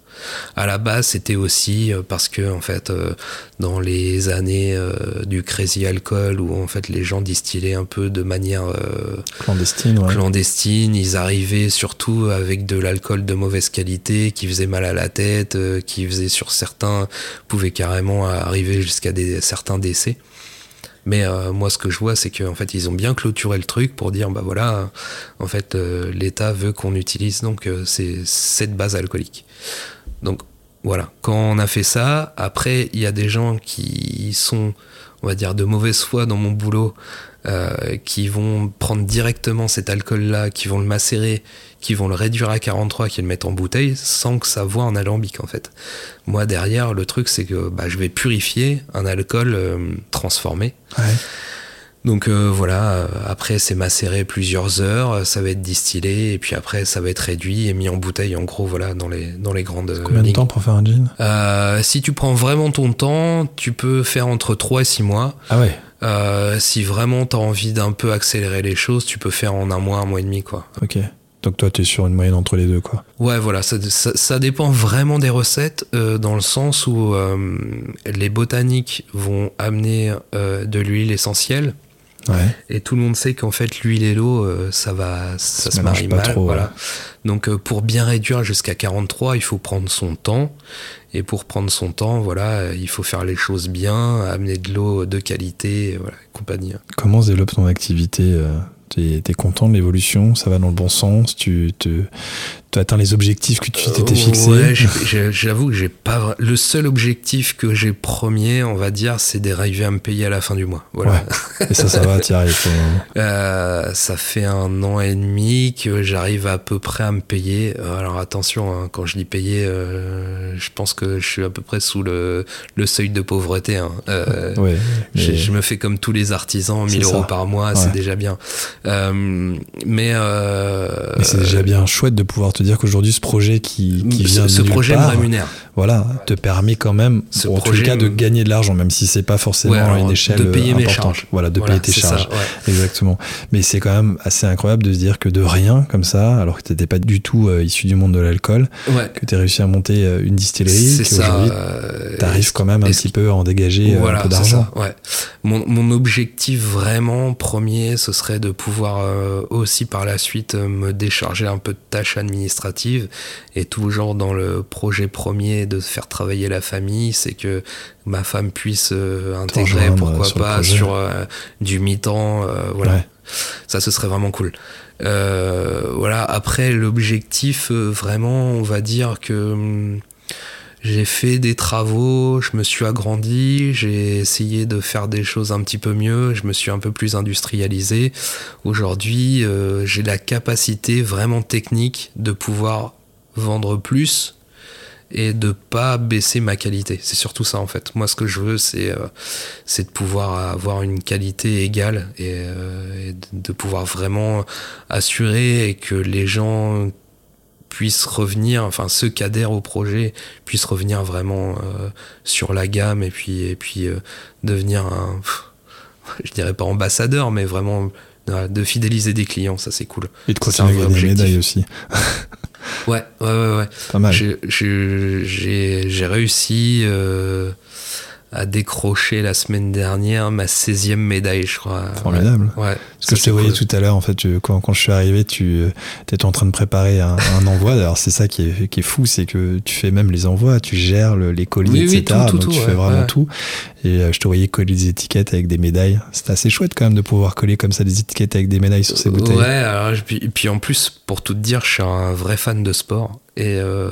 Speaker 3: À la base, c'était aussi euh, parce que en fait, euh, dans les années euh, du crazy alcool où en fait les gens distillaient un peu de manière
Speaker 1: clandestine,
Speaker 3: clandestine, ils arrivaient surtout avec de l'alcool de mauvaise qualité qui faisait mal à la tête, qui faisait sur certains pouvait carrément arriver jusqu'à des certains décès. Mais euh, moi, ce que je vois, c'est qu'en fait, ils ont bien clôturé le truc pour dire, bah voilà, en fait, euh, l'État veut qu'on utilise donc euh, c'est cette base alcoolique. Donc voilà, quand on a fait ça, après, il y a des gens qui sont, on va dire, de mauvaise foi dans mon boulot, qui vont prendre directement cet alcool-là, qui vont le macérer, qui vont le réduire à 43, qui le mettent en bouteille, sans que ça voie en alambic en fait. Moi derrière, le truc c'est que bah, je vais purifier un alcool euh, transformé. Donc euh, voilà, euh, après c'est macéré plusieurs heures, ça va être distillé et puis après ça va être réduit et mis en bouteille en gros voilà dans les dans les grandes.
Speaker 1: Combien de temps pour faire un gin?
Speaker 3: Si tu prends vraiment ton temps, tu peux faire entre 3 et 6 mois.
Speaker 1: Ah ouais.
Speaker 3: si vraiment tu as envie d'un peu accélérer les choses, tu peux faire en un mois, un mois et demi quoi.
Speaker 1: Ok. Donc toi, tu es sur une moyenne entre les deux, quoi.
Speaker 3: Ouais, voilà, ça, ça, dépend vraiment des recettes, euh, dans le sens où euh, les botaniques vont amener euh, de l'huile essentielle.
Speaker 1: Ouais.
Speaker 3: Et tout le monde sait qu'en fait, l'huile et l'eau, ça va, ça, se marie pas mal. Trop, voilà. Donc, pour bien réduire jusqu'à 43, il faut prendre son temps. Et pour prendre son temps, voilà, il faut faire les choses bien, amener de l'eau de qualité, voilà, compagnie.
Speaker 1: Comment se développe ton activité tu es, content de l'évolution, ça va dans le bon sens, tu, te, tu atteins les objectifs que tu t'étais fixés
Speaker 3: Ouais, j'avoue que j'ai pas. Le seul objectif que j'ai premier, on va dire, c'est d'arriver à me payer à la fin du mois. Voilà.
Speaker 1: Et ça, ça va, tu arrives.
Speaker 3: Euh, ça fait un an et demi que j'arrive à peu près à me payer. Alors attention, hein, quand je dis payer, euh, je pense que je suis à peu près sous le, le seuil de pauvreté. Hein. Euh,
Speaker 1: ouais,
Speaker 3: je, me fais comme tous les artisans, 1000 euros par mois, c'est déjà bien. Euh, mais,
Speaker 1: mais c'est déjà bien chouette de pouvoir te dire qu'aujourd'hui, ce projet qui, qui
Speaker 3: Ce-
Speaker 1: vient
Speaker 3: ce
Speaker 1: nulle
Speaker 3: projet me
Speaker 1: part,
Speaker 3: rémunère.
Speaker 1: voilà, te permet quand même,
Speaker 3: Ce
Speaker 1: en tout cas, de gagner de l'argent, même si c'est pas forcément
Speaker 3: Ouais,
Speaker 1: à
Speaker 3: alors,
Speaker 1: une échelle
Speaker 3: de payer
Speaker 1: euh,
Speaker 3: mes
Speaker 1: importante.
Speaker 3: charges.
Speaker 1: Voilà, de
Speaker 3: Voilà,
Speaker 1: payer tes
Speaker 3: ça,
Speaker 1: charges.
Speaker 3: ouais.
Speaker 1: Exactement. Mais c'est quand même assez incroyable de se dire que de rien, comme ça, alors que t'étais pas du tout euh, issu du monde de l'alcool,
Speaker 3: Ouais.
Speaker 1: que t'as réussi à monter euh, une distillerie, qu'aujourd'hui,
Speaker 3: euh,
Speaker 1: t'arrives quand même un
Speaker 3: et-
Speaker 1: petit peu à en dégager
Speaker 3: voilà,
Speaker 1: un peu d'argent.
Speaker 3: Mon, mon objectif vraiment premier, ce serait de pouvoir aussi par la suite me décharger un peu de tâches administratives et toujours dans le projet premier de faire travailler la famille, c'est que ma femme puisse euh, intégrer, pourquoi
Speaker 1: euh, sur
Speaker 3: pas, sur euh, du mi-temps, voilà.
Speaker 1: Ouais.
Speaker 3: Ça, ce serait vraiment cool. Voilà. Après, l'objectif, vraiment, on va dire que hum, j'ai fait des travaux, je me suis agrandi, j'ai essayé de faire des choses un petit peu mieux, je me suis un peu plus industrialisé. Aujourd'hui, euh, j'ai la capacité vraiment technique de pouvoir vendre plus et de pas baisser ma qualité. C'est surtout ça en fait. Moi, ce que je veux, c'est euh, de pouvoir avoir une qualité égale et, euh, et de- de pouvoir vraiment assurer et que les gens puissent revenir, enfin ceux qui adhèrent au projet puissent revenir vraiment euh, sur la gamme et puis et puis euh, devenir un, je dirais pas ambassadeur, mais vraiment euh, de fidéliser des clients, ça c'est cool.
Speaker 1: Et de continuer à gagner des
Speaker 3: objectif.
Speaker 1: médailles aussi.
Speaker 3: Ouais, ouais, ouais, ouais.
Speaker 1: Pas mal.
Speaker 3: J'ai- réussi euh, à décrocher la semaine dernière ma 16e médaille, je crois.
Speaker 1: Formidable.
Speaker 3: Ouais.
Speaker 1: Parce
Speaker 3: Ça,
Speaker 1: que je te voyais
Speaker 3: cool.
Speaker 1: tout à l'heure, en fait, tu- quand, quand je suis arrivé, tu étais en train de préparer un, un envoi. Alors, c'est ça qui est, qui est fou, c'est que tu fais même les envois, tu gères le- les colis,
Speaker 3: Oui, oui,
Speaker 1: etc.
Speaker 3: tout, tout,
Speaker 1: donc,
Speaker 3: tout,
Speaker 1: tu
Speaker 3: ouais,
Speaker 1: fais vraiment
Speaker 3: ouais.
Speaker 1: tout. Et euh, je te voyais coller des étiquettes avec des médailles. C'est assez chouette quand même de pouvoir coller comme ça des étiquettes avec des médailles sur ces bouteilles.
Speaker 3: Ouais, alors, puis, et puis en plus, pour tout te dire, je suis un vrai fan de sport. Et, euh,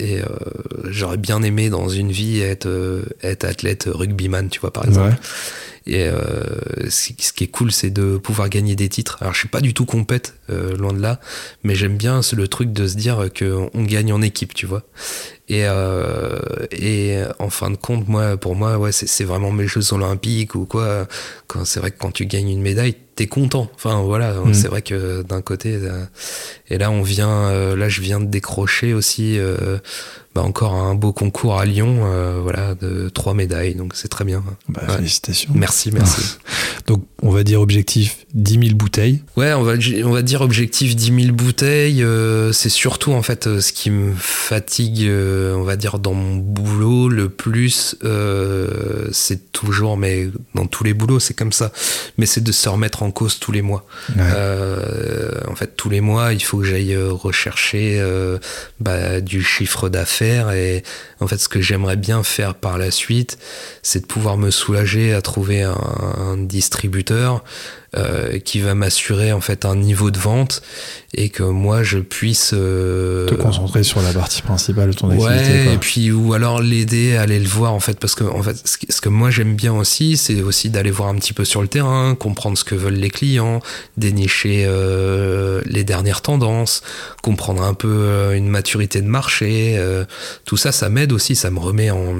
Speaker 3: et euh, j'aurais bien aimé dans une vie être, euh, être athlète rugbyman, tu vois, par exemple.
Speaker 1: Ouais.
Speaker 3: Et euh, ce qui est cool, c'est de pouvoir gagner des titres. Alors, je suis pas du tout compète, euh, loin de là, mais j'aime bien le truc de se dire qu'on gagne en équipe, tu vois. Et, euh, et en fin de compte, moi, pour moi, ouais, c'est vraiment mes Jeux Olympiques ou quoi. Quand c'est vrai que quand tu gagnes une médaille, t'es content. Enfin voilà,
Speaker 1: Mhm.
Speaker 3: c'est vrai que d'un côté, et là on vient, euh, là je viens de décrocher aussi euh, bah, encore un beau concours à Lyon, euh, voilà, de trois médailles, donc c'est très bien.
Speaker 1: Bah,
Speaker 3: Ouais.
Speaker 1: Félicitations.
Speaker 3: Merci, merci.
Speaker 1: Donc, on va dire objectif 10 000 bouteilles.
Speaker 3: Ouais, on va, on va dire objectif 10 000 bouteilles. c'est surtout en fait ce qui me fatigue, on va dire dans mon boulot le plus. c'est toujours, mais dans tous les boulots c'est comme ça. Mais c'est de se remettre en cause tous les mois.
Speaker 1: Ouais.
Speaker 3: En fait, tous les mois, il faut que j'aille euh, rechercher euh, bah, du chiffre d'affaires. Et en fait, ce que j'aimerais bien faire par la suite, c'est de pouvoir me soulager à trouver un, un distributeur euh, qui va m'assurer en fait un niveau de vente et que moi je puisse euh,
Speaker 1: Te concentrer sur la partie principale de ton
Speaker 3: Ouais,
Speaker 1: activité. quoi.
Speaker 3: et puis ou alors l'aider à aller le voir en fait parce que en fait ce que, moi j'aime bien aussi c'est aussi d'aller voir un petit peu sur le terrain, comprendre ce que veulent les clients, dénicher euh, les dernières tendances, comprendre un peu euh, une maturité de marché, tout ça ça m'aide aussi, ça me remet en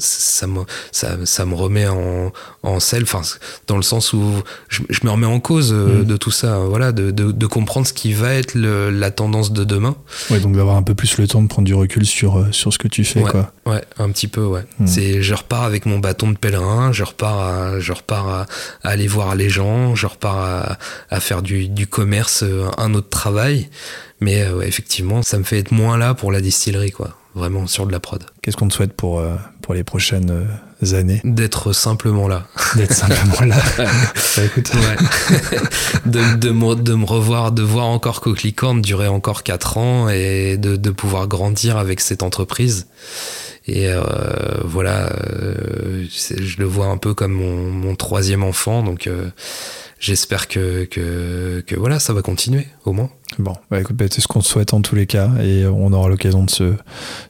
Speaker 3: ça me ça, ça me remet en en selle enfin dans le sens où je, je me remets en cause euh,
Speaker 1: Mhm.
Speaker 3: de tout ça, voilà, de, de, de comprendre ce qui va être le- la tendance de demain.
Speaker 1: Ouais, donc d'avoir un peu plus le temps de prendre du recul sur, euh, sur ce que tu fais.
Speaker 3: Ouais.
Speaker 1: Quoi.
Speaker 3: Ouais, un petit peu, ouais.
Speaker 1: Hmm.
Speaker 3: C'est, je repars avec mon bâton de pèlerin, je repars à, je repars à, à aller voir les gens, je repars à, à faire du, du commerce, euh, un autre travail. Mais euh, ouais, effectivement, ça me fait être moins là pour la distillerie, quoi. Vraiment sur de la prod.
Speaker 1: Qu'est-ce qu'on te souhaite pour, euh, pour les prochaines euh, années
Speaker 3: D'être simplement là.
Speaker 1: D'être simplement là. Bah, écoute,
Speaker 3: Ouais. de, de, me, de me revoir, de voir encore Coquelicorne durer encore 4 ans et de, de pouvoir grandir avec cette entreprise. Et euh, voilà, euh, je le vois un peu comme mon, mon troisième enfant, donc euh, j'espère que, que, que voilà, ça va continuer au moins.
Speaker 1: Bon, bah écoute, bah, c'est ce qu'on te souhaite en tous les cas et on aura l'occasion de se,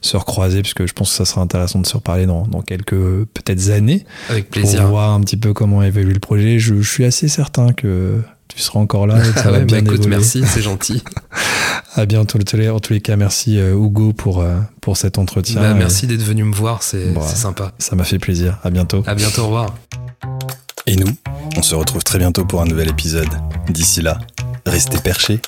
Speaker 1: se recroiser puisque je pense que ça sera intéressant de se reparler dans, dans quelques peut-être années
Speaker 3: Avec
Speaker 1: pour
Speaker 3: plaisir.
Speaker 1: voir un petit peu comment évolue le projet. Je, je suis assez certain que tu seras encore là et que ça va
Speaker 3: ouais,
Speaker 1: bien
Speaker 3: bah écoute,
Speaker 1: évoluer.
Speaker 3: merci, c'est gentil.
Speaker 1: À bientôt. En tous les- En tous les cas, merci euh, Hugo pour, euh, pour cet entretien.
Speaker 3: Bah,
Speaker 1: Et
Speaker 3: merci d'être venu me voir, c'est
Speaker 1: Bah.
Speaker 3: c'est sympa.
Speaker 1: Ça m'a fait plaisir. À bientôt.
Speaker 3: À bientôt, au revoir.
Speaker 4: Et nous, on se retrouve très bientôt pour un nouvel épisode. D'ici là, restez perchés.